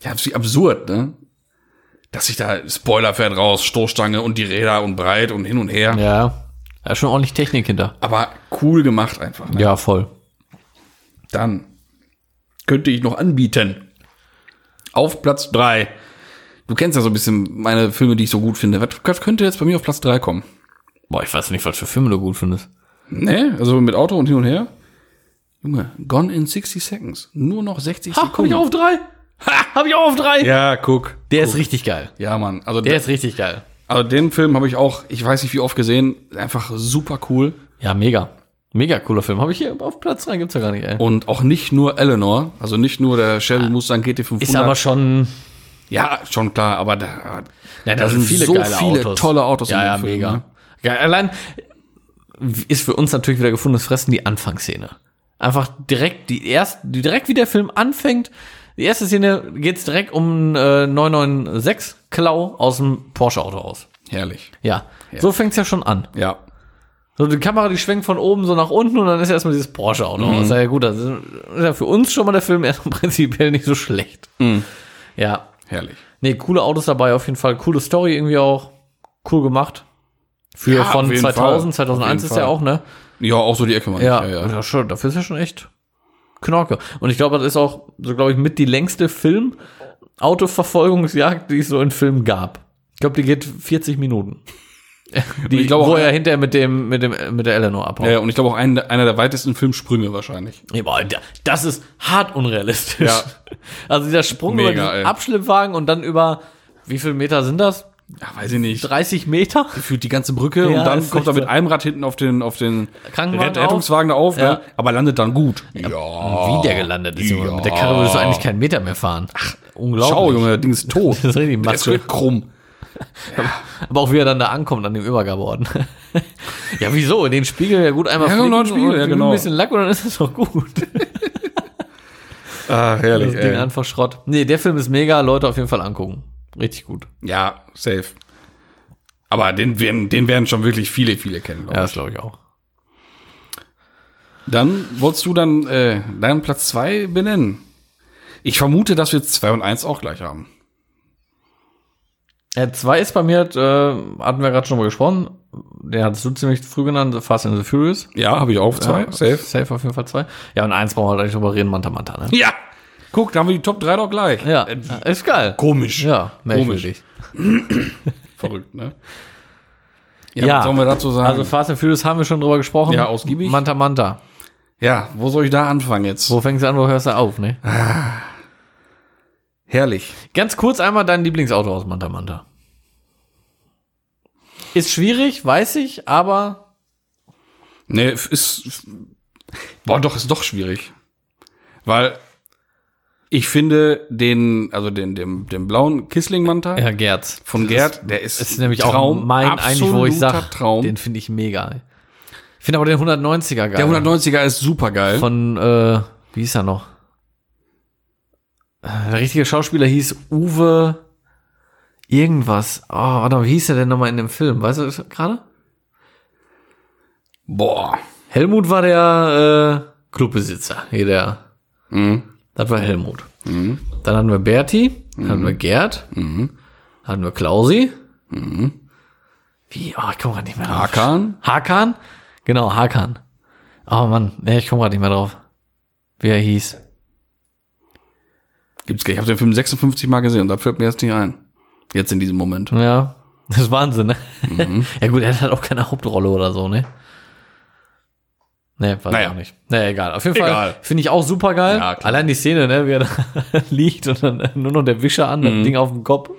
ja, ist wie absurd, ne? Dass sich da Spoiler fährt raus, Stoßstange und die Räder und breit und hin und her. Ja. Da ist schon ordentlich Technik hinter. Aber cool gemacht einfach. Ne? Ja, voll. Dann könnte ich noch anbieten. Auf Platz drei. Du kennst ja so ein bisschen meine Filme, die ich so gut finde. Was, könnte jetzt bei mir auf Platz drei kommen? Boah, ich weiß nicht, was für Filme du gut findest. Ne, also mit Auto und hin und her. Junge, Gone in 60 Seconds. Nur noch 60 Ha, Sekunden. ich auch auf drei? Ha, hab ich auch auf drei? ja, guck. Der ist richtig geil. Ja, Mann. Also, Der ist richtig geil. also den Film habe ich auch, ich weiß nicht wie oft gesehen. Einfach super cool. Ja, mega. Mega cooler Film. Habe ich hier auf Platz drei, gibt's ja gar nicht, ey. Und auch nicht nur Eleanor, also nicht nur der Shelby Mustang GT500. Ist aber schon, ja, schon klar, aber da, ja, da sind so viele tolle Autos Ja, in ja, dem Film, mega. ne? Ja, allein ist für uns natürlich wieder gefundenes Fressen die Anfangsszene. Einfach direkt, die erst, direkt wie der Film anfängt, die erste Szene geht's direkt um äh, 996 Klau aus dem Porsche-Auto aus. herrlich. Ja, so fängt's ja schon an. Ja. So, die Kamera, die schwenkt von oben so nach unten und dann ist erstmal dieses Porsche-Auto Mhm. aus. Ja, gut, das ist ja für uns schon mal der Film erstmal prinzipiell nicht so schlecht. Mhm. Ja. Herrlich. Nee, coole Autos dabei auf jeden Fall. Coole Story irgendwie auch. Cool gemacht. Für Ja, von auf jeden 2000, Fall. 2001 Auf jeden ist ja auch, ne? Ja, auch so die Ecke mal. Ja, ja, ja. ja. schon, dafür ist ja schon echt Knorke. Und ich glaube, das ist auch, so glaube ich, mit die längste Film-Autoverfolgungsjagd, die es so in Filmen gab. Ich glaube, die geht 40 Minuten. Die, ich glaube wo auch- er hinterher mit dem, mit dem, mit der Eleanor abhaut. Ja, und ich glaube auch ein, einer der weitesten Filmsprünge wahrscheinlich. Das ist hart unrealistisch. Ja. Also dieser Sprung Mega, über den Abschleppwagen und dann über, wie viel Meter sind das? Ja, weiß ich nicht. 30 Meter? Führt die ganze Brücke Ja, und dann kommt er mit einem Rad hinten auf den, auf den Krankenwagen Rett- Rettungswagen da auf, Ja. ne? aber landet dann gut. Ja. Wie der gelandet ist, Junge. Mit der Karre würdest du eigentlich keinen Meter mehr fahren. Ach, unglaublich. Schau, Junge, das Ding ist tot. Das ist richtig Der ist krumm. Aber auch wie er dann da ankommt an dem Übergabeorden. ja, wieso? Den Spiegel ja gut einmal Ja, genau, flicken Spiegel, und ja, genau. ein bisschen Lack und dann ist es doch gut. Ah, herrlich, Das Ding einfach Schrott. Nee, der Film ist mega. Leute auf jeden Fall angucken. Richtig gut. Ja, safe. Aber den werden, den werden schon wirklich viele, viele kennen, glaub Ja, das glaube ich auch. Dann wolltest du dann äh, deinen Platz zwei benennen. Ich vermute, dass wir zwei und eins auch gleich haben. Ja, zwei ist bei mir, äh, hatten wir gerade schon mal gesprochen. Der hattest du ziemlich früh genannt, Fast and the Furious. Ja, habe ich auch zwei. Ja, Safe. Safe auf jeden Fall zwei. Ja, und eins brauchen wir halt nicht drüber reden, Manta Manta, ne? Ja. Guck, da haben wir die Top 3 doch gleich. Ja, Äh, ist geil. komisch. Ja, merkwürdig. Verrückt, ne? Ja. was sollen wir dazu sagen? Also Fast and Furious haben wir schon drüber gesprochen. Ja, ausgiebig. Manta Manta. ja, wo soll ich da anfangen jetzt? Wo fängst du an, wo hörst du auf, ne? Herrlich. Ganz kurz einmal dein Lieblingsauto aus Manta Manta. Ist schwierig, weiß ich, aber Ne, ist. Boah, doch, ist doch schwierig. Weil ich finde den, also den, den, den blauen Kissling-Manta ja, Gerz. von Gerd, der ist, ist nämlich Traum, auch mein eigentlich, wo ich absoluter sag, Traum. den finde ich mega. Ich finde aber den 190er geil. der 190er ist super geil. von, äh, wie hieß er noch? Äh, Der richtige Schauspieler hieß Uwe irgendwas. Oh, warte mal, wie hieß er denn nochmal in dem Film? Weißt du das gerade? Boah. Helmut war der äh, Clubbesitzer. Hier der. Mhm. Das war Helmut. Dann hatten wir Berti, dann hatten wir Gerd, Mhm. hatten wir Klausi. Wie? Oh, ich komme gerade nicht mehr drauf. Hakan. Hakan? Genau, Hakan. Oh Mann, nee, ich komme gerade nicht mehr drauf. Wie er hieß. Gibt's gar. Ich habe den Film 56 Mal gesehen und da fällt mir jetzt nicht ein. Jetzt in diesem Moment. Ja, das ist Wahnsinn, ne? Mhm. ja gut, er hat halt auch keine Hauptrolle oder so, ne? Nee, weiß Naja. ich auch nicht. Nee, egal. Auf jeden Egal. Fall finde ich auch super geil. Ja. Allein die Szene, ne, wie er da liegt und dann nur noch der Wischer an, Mhm. das Ding auf dem Kopf.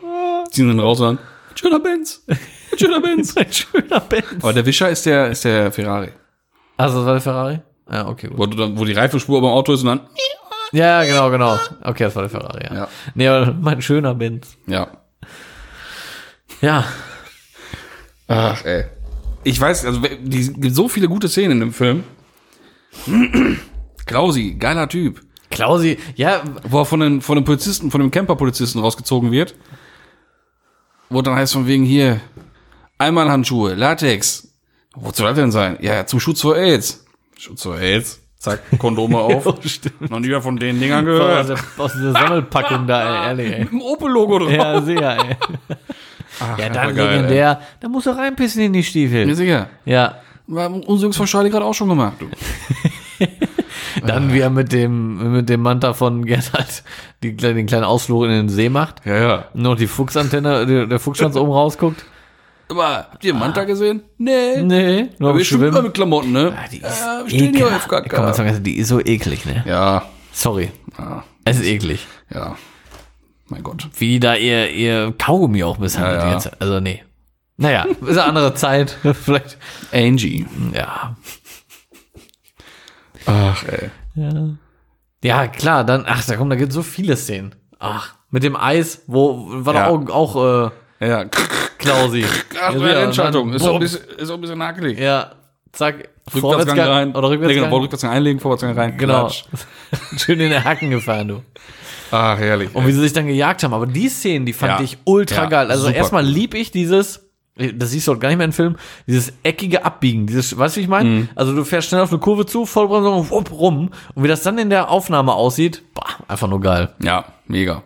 Ziehen dann raus und dann, schöner Benz. Schöner Benz. Ein schöner Benz. Aber der Wischer ist der, ist der Ferrari. Also, das war der Ferrari? Ja, okay, gut. Wo, du dann, wo die Reifenspur beim Auto ist und dann, Ja, genau, genau. Okay, das war der Ferrari, ja. Ja. Nee, aber mein schöner Benz. ja. Ja. Ach, ey. Ich weiß, also, die so viele gute Szenen in dem Film. Klausi, geiler Typ. Klausi, ja, Wo er von den, von den Polizisten, von dem Camper-Polizisten rausgezogen wird. Wo dann heißt von wegen hier, Einmalhandschuhe, Latex. Wo soll das denn sein? Ja, zum Schutz vor AIDS. Schutz vor AIDS. Zack, Kondome auf. stimmt. Noch nie von den Dingern Aus gehört. der, aus dieser Sammelpackung da, ey, ehrlich, ey. Mit dem Opel-Logo drauf. Ja, sehr, ey. Ach, Ja, dann geil, legendär. Da muss er reinpissen in die ey. Ja, Stiefel. sicher. Ja. War unsere Jungs von Charlie gerade auch schon gemacht. Du. Dann wie er mit dem, mit dem Manta von Gerd halt die, den kleinen Ausflug in den See macht. Ja, ja. Noch die Fuchsantenne, der, der Fuchsschwanz oben rausguckt. Aber habt ihr Manta gesehen? Nee. Nee, nur Aber am ich schwimme immer Schwimmen. mit Klamotten, ne? Die ist Ja, wir stehen hier auf. Komm, sagen, die ist so eklig, ne? Ja, Sorry. ja, Es ist eklig. ja. Mein Gott. Wie die da ihr, ihr Kaugummi auch misshandelt Ja, ja. Zeit. Also, nee. Naja, ist eine andere Zeit. Vielleicht, Angie. ja. Ach, ey. Ja. Ja, klar, dann, ach, da kommen, da gibt so viele Szenen. Ach, mit dem Eis, wo, war Ja. da auch, auch, äh, Ja, Klausi. Ach, Ja, Entscheidung. Ist auch ein bisschen, ist auch ein bisschen hakelig. Ja, zack, Rückwärtsgang rein. oder Nee, genau, Rückwärtsgang. Rückwärtsgang einlegen, Vorwärtsgang rein. Genau. Schön in den Hacken gefahren, du. Ach, herrlich. Und wie sie sich dann gejagt haben. Aber die Szenen, die fand Ja. ich ultra geil. Also erstmal lieb ich dieses, das siehst du auch gar nicht mehr im Film, dieses eckige Abbiegen. Dieses, weißt du, wie ich meine? Mhm. Also du fährst schnell auf eine Kurve zu, Vollbremsung und wupp, rum. Und wie das dann in der Aufnahme aussieht, bah, einfach nur geil. Ja, mega.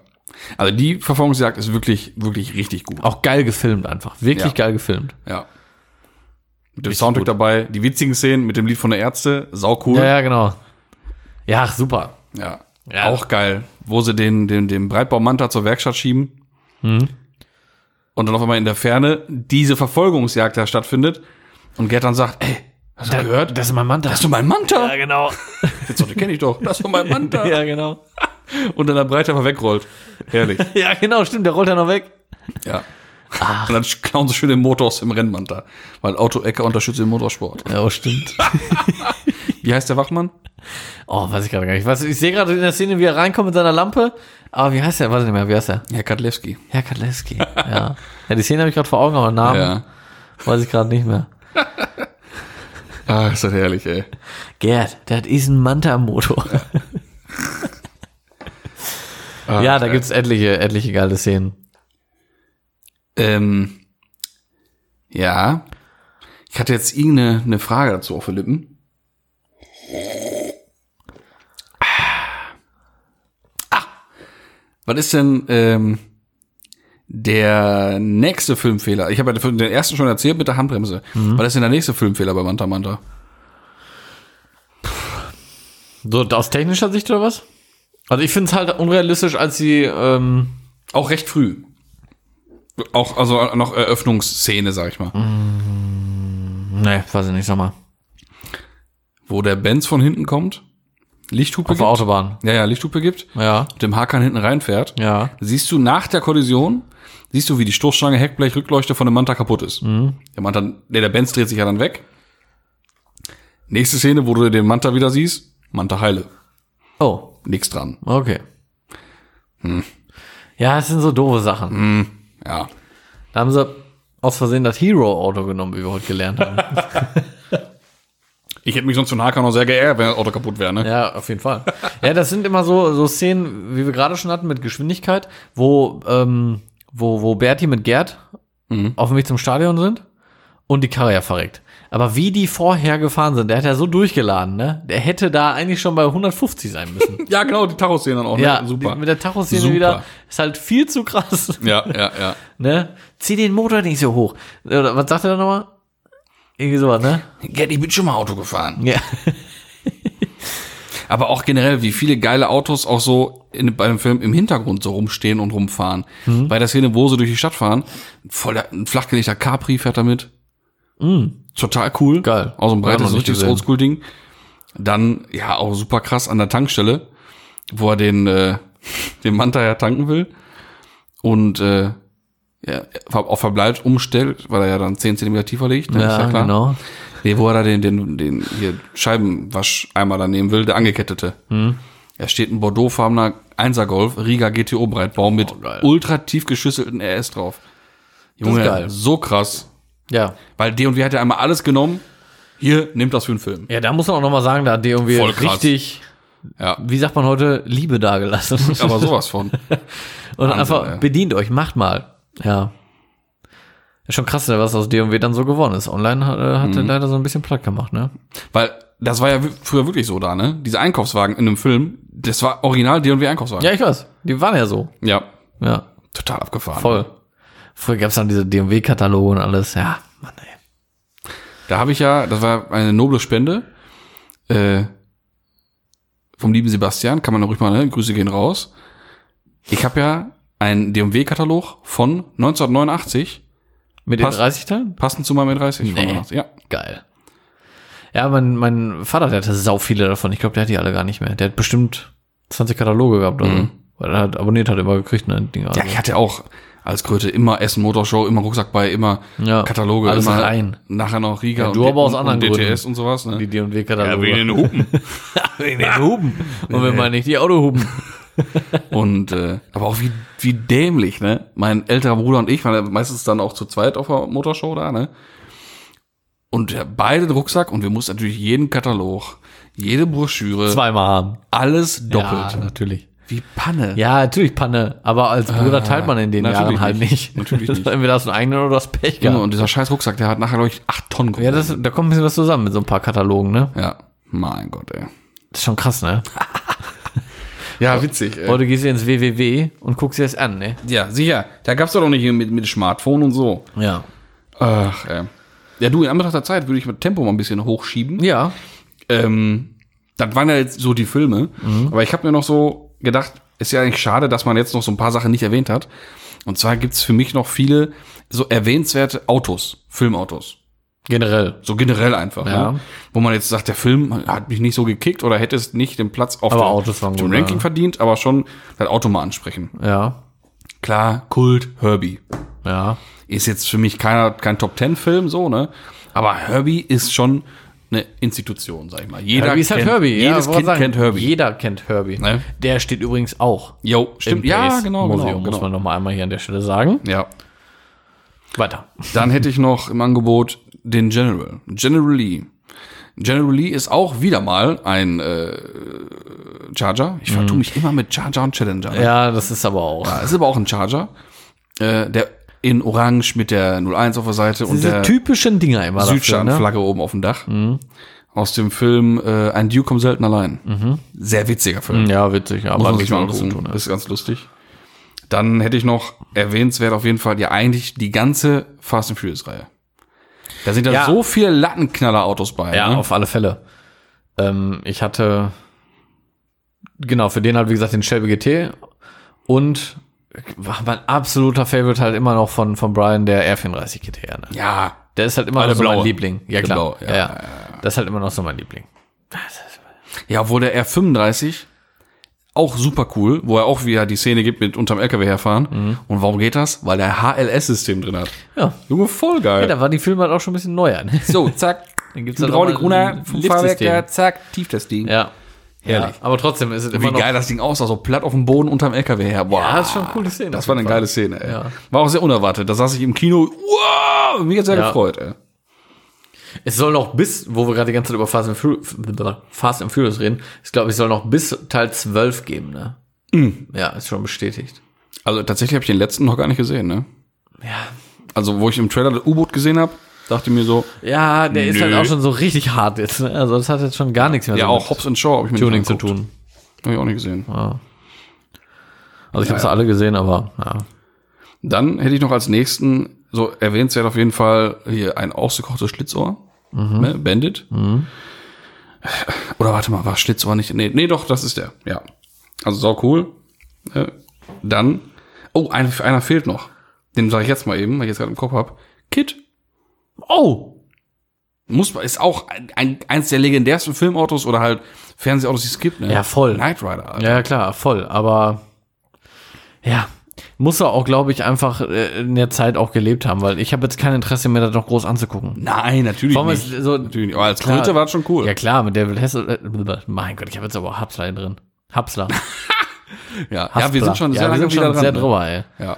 Also die Verfolgungsjagd ist wirklich, wirklich richtig gut. Auch geil gefilmt einfach. Wirklich Ja. geil gefilmt. Ja. Mit dem Soundtrack dabei, die witzigen Szenen mit dem Lied von der Ärzte, sau cool. Ja, ja, genau. Ja, super. Ja. Ja. Auch geil, wo sie den, den, den Breitbaumanta zur Werkstatt schieben. Mhm. Und dann auf einmal in der Ferne diese Verfolgungsjagd da stattfindet. Und Gerd dann sagt, ey, hast du gehört? Das ist mein Manta. Das ist doch mein Manta. ja, genau. Jetzt so, den kenne ich doch. Das ist doch mein Manta. ja, genau. Und dann der Breite einfach wegrollt. Herrlich. Ja, genau, stimmt. Der rollt ja noch weg. Ja. Und dann klauen sie schön den Motor aus dem Rennmanta. Weil Auto-Ecker unterstützt den Motorsport. Ja, stimmt. Wie heißt der Wachmann? Oh, weiß ich gerade gar nicht. Was, ich sehe gerade in der Szene, wie er reinkommt mit seiner Lampe. Aber wie heißt der? Weiß ich nicht mehr. Wie heißt der? Herr Kadlewski. Herr Kadlewski. ja. Ja, die Szene habe ich gerade vor Augen, aber Namen Ja. weiß ich gerade nicht mehr. Ah, ist das herrlich, ey. Gerd, der hat diesen Manta am Motor. Ah, ja, da gibt's etliche, etliche geile Szenen. Ähm, ja. Ich hatte jetzt irgendeine eine Frage dazu auf den Lippen. Ah. Was ist denn ähm, der nächste Filmfehler? Ich habe ja den ersten schon erzählt mit der Handbremse. Was ist denn der nächste Filmfehler bei Manta Manta? So aus technischer Sicht oder was? Also ich finde es halt unrealistisch, als sie, ähm, Auch recht früh. Auch, also noch Eröffnungsszene, sag ich mal. ne, weiß ich nicht, sag mal. Wo der Benz von hinten kommt, Lichthupe Auf der gibt. Autobahn. Ja, ja, Lichthupe gibt. Ja, mit dem Hakan hinten reinfährt, ja. siehst du nach der Kollision, siehst du, wie die Stoßstange, Heckblech, Rückleuchte von dem Manta kaputt ist. Der Manta, nee, der Benz dreht sich ja dann weg. Nächste Szene, wo du den Manta wieder siehst, Manta heile. Oh, Nix dran. okay. Ja, es sind so doofe Sachen. Ja. Da haben sie aus Versehen das Hero-Auto genommen, wie wir heute gelernt haben. Ich hätte mich sonst von Hakan noch sehr geärgert, wenn das Auto kaputt wäre, ne? Ja, auf jeden Fall. Ja, das sind immer so, so Szenen, wie wir gerade schon hatten, mit Geschwindigkeit, wo, ähm, wo, wo Berti mit Gerd auf dem Weg zum Stadion sind und die Karre ja verreckt. Aber wie die vorher gefahren sind, der hat ja so durchgeladen, ne? Der hätte da eigentlich schon bei 150 sein müssen. Ja, genau, die Tachoszene dann auch, ja, ne? Super. die- Mit der Tachoszene wieder. Ist halt viel zu krass. Ja, ja, ja. Ne? Zieh den Motor nicht so hoch. Oder was sagt er da nochmal? Irgendwie sowas, ne? Gerd, ich bin schon mal Auto gefahren. Ja. Aber auch generell, wie viele geile Autos auch so in, bei dem Film im Hintergrund so rumstehen und rumfahren. Bei der Szene, wo sie durch die Stadt fahren, voll der, ein flachgelegter Capri fährt damit. Total cool. Geil. Hab ich noch breites, richtiges. Oldschool-Ding. Dann, ja, auch super krass an der Tankstelle, wo er den, äh, den Manta ja tanken will. Und, äh, ja, auf Verbleib umstellt, weil er ja dann 10 Zentimeter tiefer liegt. Ne? Ist Ja, klar. genau. Nee, wo er da den, den, den hier Scheibenwascheimer da nehmen will, der angekettete. Hm. Er steht ein Bordeaux-farbener 1er Golf, Riga GTO Breitbau mit Oh, ultra tief geschüsselten RS drauf. Junge, geil. so krass. Ja. Weil D&W hat ja einmal alles genommen. Hier, nimmt das für einen Film. Ja, da muss man auch nochmal sagen, da hat krass. richtig, Ja, wie sagt man heute, Liebe dagelassen. aber sowas von. Und Wahnsinn, einfach ey. bedient euch, macht mal. Ja. Ist schon krass, was aus D&W dann so geworden ist. Online hat, äh, hat Mhm. er leider so ein bisschen platt gemacht, ne? Weil das war ja früher wirklich so da, ne? Diese Einkaufswagen in einem Film, das war original D&W Einkaufswagen. Ja, ich weiß. Die waren ja so. ja. Ja, Total abgefahren. voll. Früher gab's dann diese D&W-Kataloge und alles. Ja, Mann, ey. Da habe ich ja, das war eine noble Spende. Äh, vom lieben Sebastian, kann man auch ruhig mal, ne? Grüße gehen raus. Ich habe ja einen DMW-Katalog von 1989, Mit den Passt. 30 Teilen? passend zu meinem E30. von 89. Ja, Geil. Ja, mein, mein Vater, der hatte sau viele davon. Ich glaube, der hat die alle gar nicht mehr. Der hat bestimmt 20 Kataloge gehabt oder so. Weil er hat abonniert hat, immer gekriegt, ne, Dinger. Mhm. ja, ich hatte auch als Kröte immer Essen Motorshow, immer Rucksack bei, immer Ja, Kataloge, alles immer rein. nachher noch Riga Ja, und, du aber aus und, anderen und DTS Gründen. und sowas. Ne? die D&W-Kataloge. den Hupen. wegen den Huben. Und wenn man nicht die Autohuben. Und äh, aber auch wie, wie dämlich, ne? Mein älterer Bruder und ich waren ja meistens dann auch zu zweit auf der Motorshow da, ne? Und ja, beide den Rucksack und wir mussten natürlich jeden Katalog, jede Broschüre, Zweimal haben. alles doppelt. Ja, natürlich. Wie Panne. Ja, natürlich Panne. Aber als Bruder teilt man in den Jahren halt nicht. nicht. Natürlich nicht. Entweder hast du einen eigenen oder das Pech Junge, gehabt. und dieser scheiß Rucksack, der hat nachher, glaube ich, acht Tonnen Ja, das, da kommt ein bisschen was zusammen mit so ein paar Katalogen, ne? ja. Mein Gott, ey. Das ist schon krass, ne? Ja, witzig. Ey. Heute gehst du ins www und guckst dir das an, ne? Ja, sicher. Da gab's doch noch nicht mit, mit Smartphone und so. Ja. Ach, ey. Ja, du, in Anbetracht der Zeit würde ich mit Tempo mal ein bisschen hochschieben. Ja. ähm, das waren ja jetzt so die Filme. Aber ich habe mir noch so gedacht, ist ja eigentlich schade, dass man jetzt noch so ein paar Sachen nicht erwähnt hat. Und zwar gibt's für mich noch viele so erwähnenswerte Autos, Filmautos. Generell. So generell einfach. Ja. Ne? Wo man jetzt sagt, der Film hat mich nicht so gekickt oder hätte es nicht den Platz auf Aber dem, dem Ranking ja. verdient, aber schon das Auto mal ansprechen. Ja. Klar, Kult, Herbie. Ja. Ist jetzt für mich keiner, kein Top-Ten-Film so, ne? Aber Herbie ist schon eine Institution, sag ich mal. Jeder Herbie ist halt kennt, Herbie. Jedes wollte Kind sagen, kennt Herbie. Jeder kennt Herbie. Ne? Der steht übrigens auch. Jo, stimmt. im Ja, Pace genau, Museum, genau, muss genau. man noch mal einmal hier an der Stelle sagen. Ja. Weiter. Dann hätte ich noch im Angebot den General. General Lee. General Lee ist auch wieder mal ein äh, Charger. Ich vertue mich immer mit Charger und Challenger. ne? Ja, das ist aber auch. Ja, ist aber auch ein Charger. Äh, der in Orange mit der 01 auf der Seite und der typischen Dinger immer dafür, ne? Südstaatenflagge oben auf dem Dach. Aus dem Film äh, Ein Duke kommt selten allein. Sehr witziger Film. Ja, witzig, aber Muss man sich mal angucken. tun. Das ist ganz lustig. Dann hätte ich noch erwähnenswert auf jeden Fall ja eigentlich die ganze Fast and Furious Reihe. Da sind ja, Ja. so viele Lattenknaller-Autos bei. Ja, ne? auf alle Fälle. Ähm, ich hatte, genau, für den halt, wie gesagt, den Shelby GT und war mein absoluter Favorite halt immer noch von, von Brian, der R34 GT. Ne? ja. Der ist halt immer noch so mein. Liebling. Ja, klar. blaue, ja, ja, ja, Das ist halt immer noch so mein Liebling. Ja, obwohl der R35 auch super cool, wo er auch wieder die Szene gibt mit unterm LKW herfahren. Mhm. Und warum geht das? Weil der HLS-System drin hat. Ja. Junge, voll geil. ja, da war die Filme halt auch schon ein bisschen neuer. Ne? so, zack. Dann gibt's Hydraulik runter. Fahrwerk, zack, Tieftesting. Ja. Herrlich. Ja, aber trotzdem ist es immer Wie noch. geil das Ding aussah, so platt auf dem Boden unterm LKW her. Boah, Ja, das ist schon eine coole Szene. Das war eine Fall. geile Szene, ey. Ja. War auch sehr unerwartet. Da saß ich im Kino, wow, mich hat sehr Ja. gefreut, ey. Es soll noch bis, wo wir gerade die ganze Zeit über Fast and, Fur Fast and Furious reden, ich glaube, es soll noch bis Teil 12 geben, ne? Mm. Ja, ist schon bestätigt. Also tatsächlich habe ich den letzten noch gar nicht gesehen, ne? Ja. Also wo ich im Trailer das U-Boot gesehen habe, dachte ich mir so, Ja, der ist Nö. halt auch schon so richtig hart jetzt, ne? Also das hat jetzt schon gar nichts mehr ja so auch Hobbs and Shaw habe ich mir Tuning zu tun. Habe ich auch nicht gesehen. Also ich habe es alle gesehen, aber ja. Dann hätte ich noch als nächsten, so erwähnenswert auf jeden Fall, hier ein ausgekochtes Schlitzohr. Ne? Bandit. Oder warte mal, war Schlitzohr nicht? Nee, nee, doch, das ist der. Ja. Also sau cool. Äh, Dann, oh, ein, einer fehlt noch. Den sage ich jetzt mal eben, weil ich jetzt gerade im Kopf hab. Kit. Oh! Muss man, ist auch ein, ein, eins der legendärsten Filmautos oder halt Fernsehautos, die es gibt. Ne? Ja, voll. Knight Rider. Alter. Ja, klar, voll. Aber ja, muss er auch, glaube ich, einfach äh, in der Zeit auch gelebt haben, weil ich habe jetzt kein Interesse mehr, das noch groß anzugucken. Nein, natürlich allem nicht. so- natürlich nicht. Aber als Klar. Kröte war das schon cool. Ja klar, mit David Hessel. Äh, mein Gott, ich habe jetzt aber Hapsler drin. Hapsler. ja. ja, wir sind schon sehr ja, wir lange schon dran. sehr ne? drüber, ey. Ja.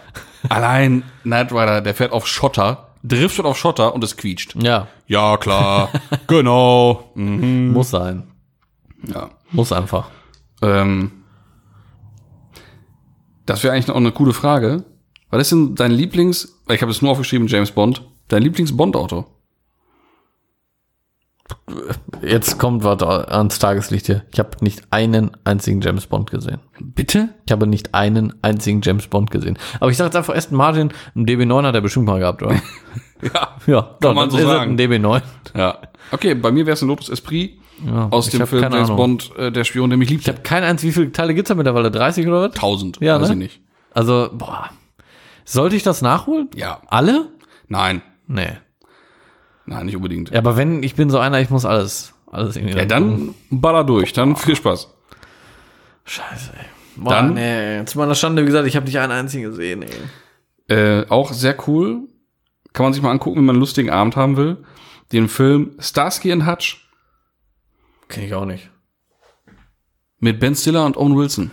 Allein Knight Rider, der fährt auf Schotter, driftet auf Schotter und es quietscht. Ja, Ja, klar. genau. Mhm. muss sein. Ja. Muss einfach. Ähm, das wäre eigentlich noch eine coole Frage. Was ist denn dein Lieblings, ich habe es nur aufgeschrieben, James Bond, dein Lieblings-Bond-Auto? Jetzt kommt was ans Tageslicht hier. Ich habe nicht einen einzigen James Bond gesehen. Bitte? Ich habe nicht einen einzigen James Bond gesehen. Aber ich sage jetzt einfach, Aston Martin, ein DB9 hat er bestimmt mal gehabt, oder? Ja. ja, Kann man dann so sagen. ein DB9. Ja. Okay, bei mir wäre es ein Lotus Esprit. Ja, aus dem Film keine James Ahnung. Bond, äh, der Spion, der mich liebt. Ich habe kein eins, wie viele Teile gibt's da mittlerweile? 30 oder was? Tausend, Ja, weiß ne? ich nicht. Also, boah. Sollte ich das nachholen? Ja, Alle? nein, Nee. nein, nicht unbedingt. Ja, aber wenn, ich bin so einer, ich muss alles, alles irgendwie. Ja, dann baller durch, dann viel Spaß. Scheiße, ey. Boah, Dann- nee, zu meiner Schande, wie gesagt, ich habe nicht einen einzigen gesehen, ey. Äh, auch sehr cool. Kann man sich mal angucken, wenn man einen lustigen Abend haben will. Den Film Starsky and Hutch Kenn ich auch nicht. mit Ben Stiller und Owen Wilson.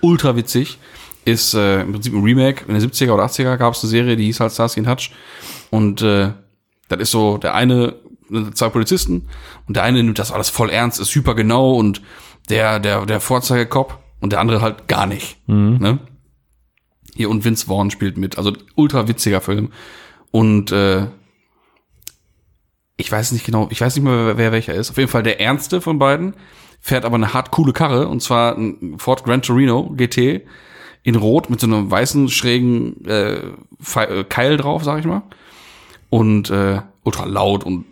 Ultra witzig. Ist äh, im Prinzip ein Remake. In den 70er oder 80er gab es eine Serie, die hieß halt Starsky and Hutch. Und äh, das ist so, der eine, zwei Polizisten und der eine nimmt das alles voll ernst, ist super genau und der, der, der Vorzeigekopf und der andere halt gar nicht. Ne? Hier und Vince Vaughn spielt mit. Also ultra witziger Film. Und äh, ich weiß nicht genau, ich weiß nicht mehr, wer, welcher ist. Auf jeden Fall der ernste von beiden fährt aber eine hart coole Karre und zwar ein Ford Gran Torino GT in Rot mit so einem weißen schrägen äh, äh, Keil drauf, sag ich mal. Und äh, ultra laut und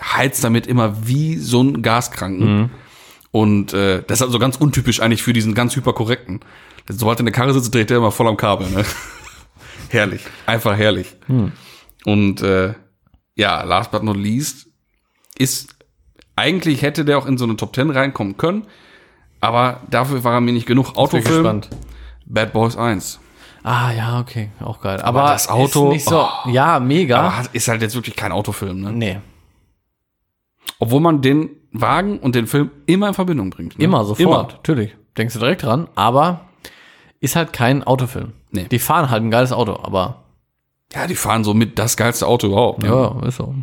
heizt damit immer wie so ein Gaskranken. Und äh, das ist also ganz untypisch eigentlich für diesen ganz hyperkorrekten. Sobald er in der Karre sitzt, dreht er immer voll am Kabel. Ne? herrlich, einfach herrlich. Und äh, ja, last but not least ist eigentlich hätte der auch in so eine Top 10 reinkommen können, aber dafür war er mir nicht genug. Bin Autofilm gespannt. Bad Boys 1. Ah, ja, okay, auch geil. Aber, das Auto- ist nicht so, oh. ja, mega. Aber ist halt jetzt wirklich kein Autofilm, ne? nee, Obwohl man den Wagen und den Film immer in Verbindung bringt. Ne? immer, sofort, natürlich. Denkst du direkt dran, aber ist halt kein Autofilm. Nee. Die fahren halt ein geiles Auto, aber Ja, die fahren so mit das geilste Auto überhaupt. Ne? ja, ist so.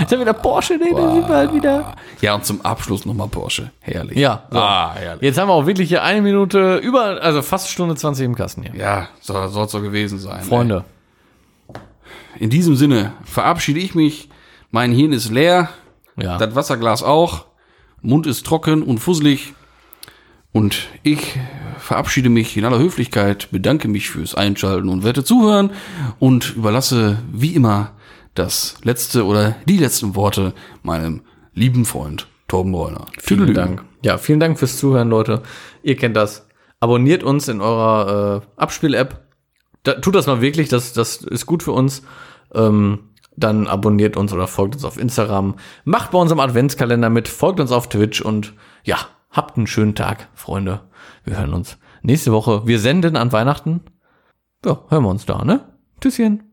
Ist ja wieder Porsche, nee, da sind wir halt wieder. Ja, und zum Abschluss nochmal Porsche. Herrlich. Ja, so. Ah, herrlich. Jetzt haben wir auch wirklich hier eine Minute über, also fast Stunde 20 im Kasten hier. Ja, soll soll so gewesen sein. Freunde. Ey. In diesem Sinne verabschiede ich mich. Mein Hirn ist leer, Ja. das Wasserglas auch. Mund ist trocken und fusselig. Und ich verabschiede mich in aller Höflichkeit, bedanke mich fürs Einschalten und werte Zuhören und überlasse wie immer das letzte oder die letzten Worte meinem lieben Freund Torben Bräuner. Vielen Dank. Ja, vielen Dank fürs Zuhören, Leute. Ihr kennt das. Abonniert uns in eurer äh, Abspiel-App. Da, tut das mal wirklich, das, das ist gut für uns. Ähm, dann abonniert uns oder folgt uns auf Instagram. Macht bei unserem Adventskalender mit, folgt uns auf Twitch und ja, habt einen schönen Tag, Freunde. Wir hören uns nächste Woche. Wir senden an Weihnachten. Ja, hören wir uns da, ne? Tschüsschen.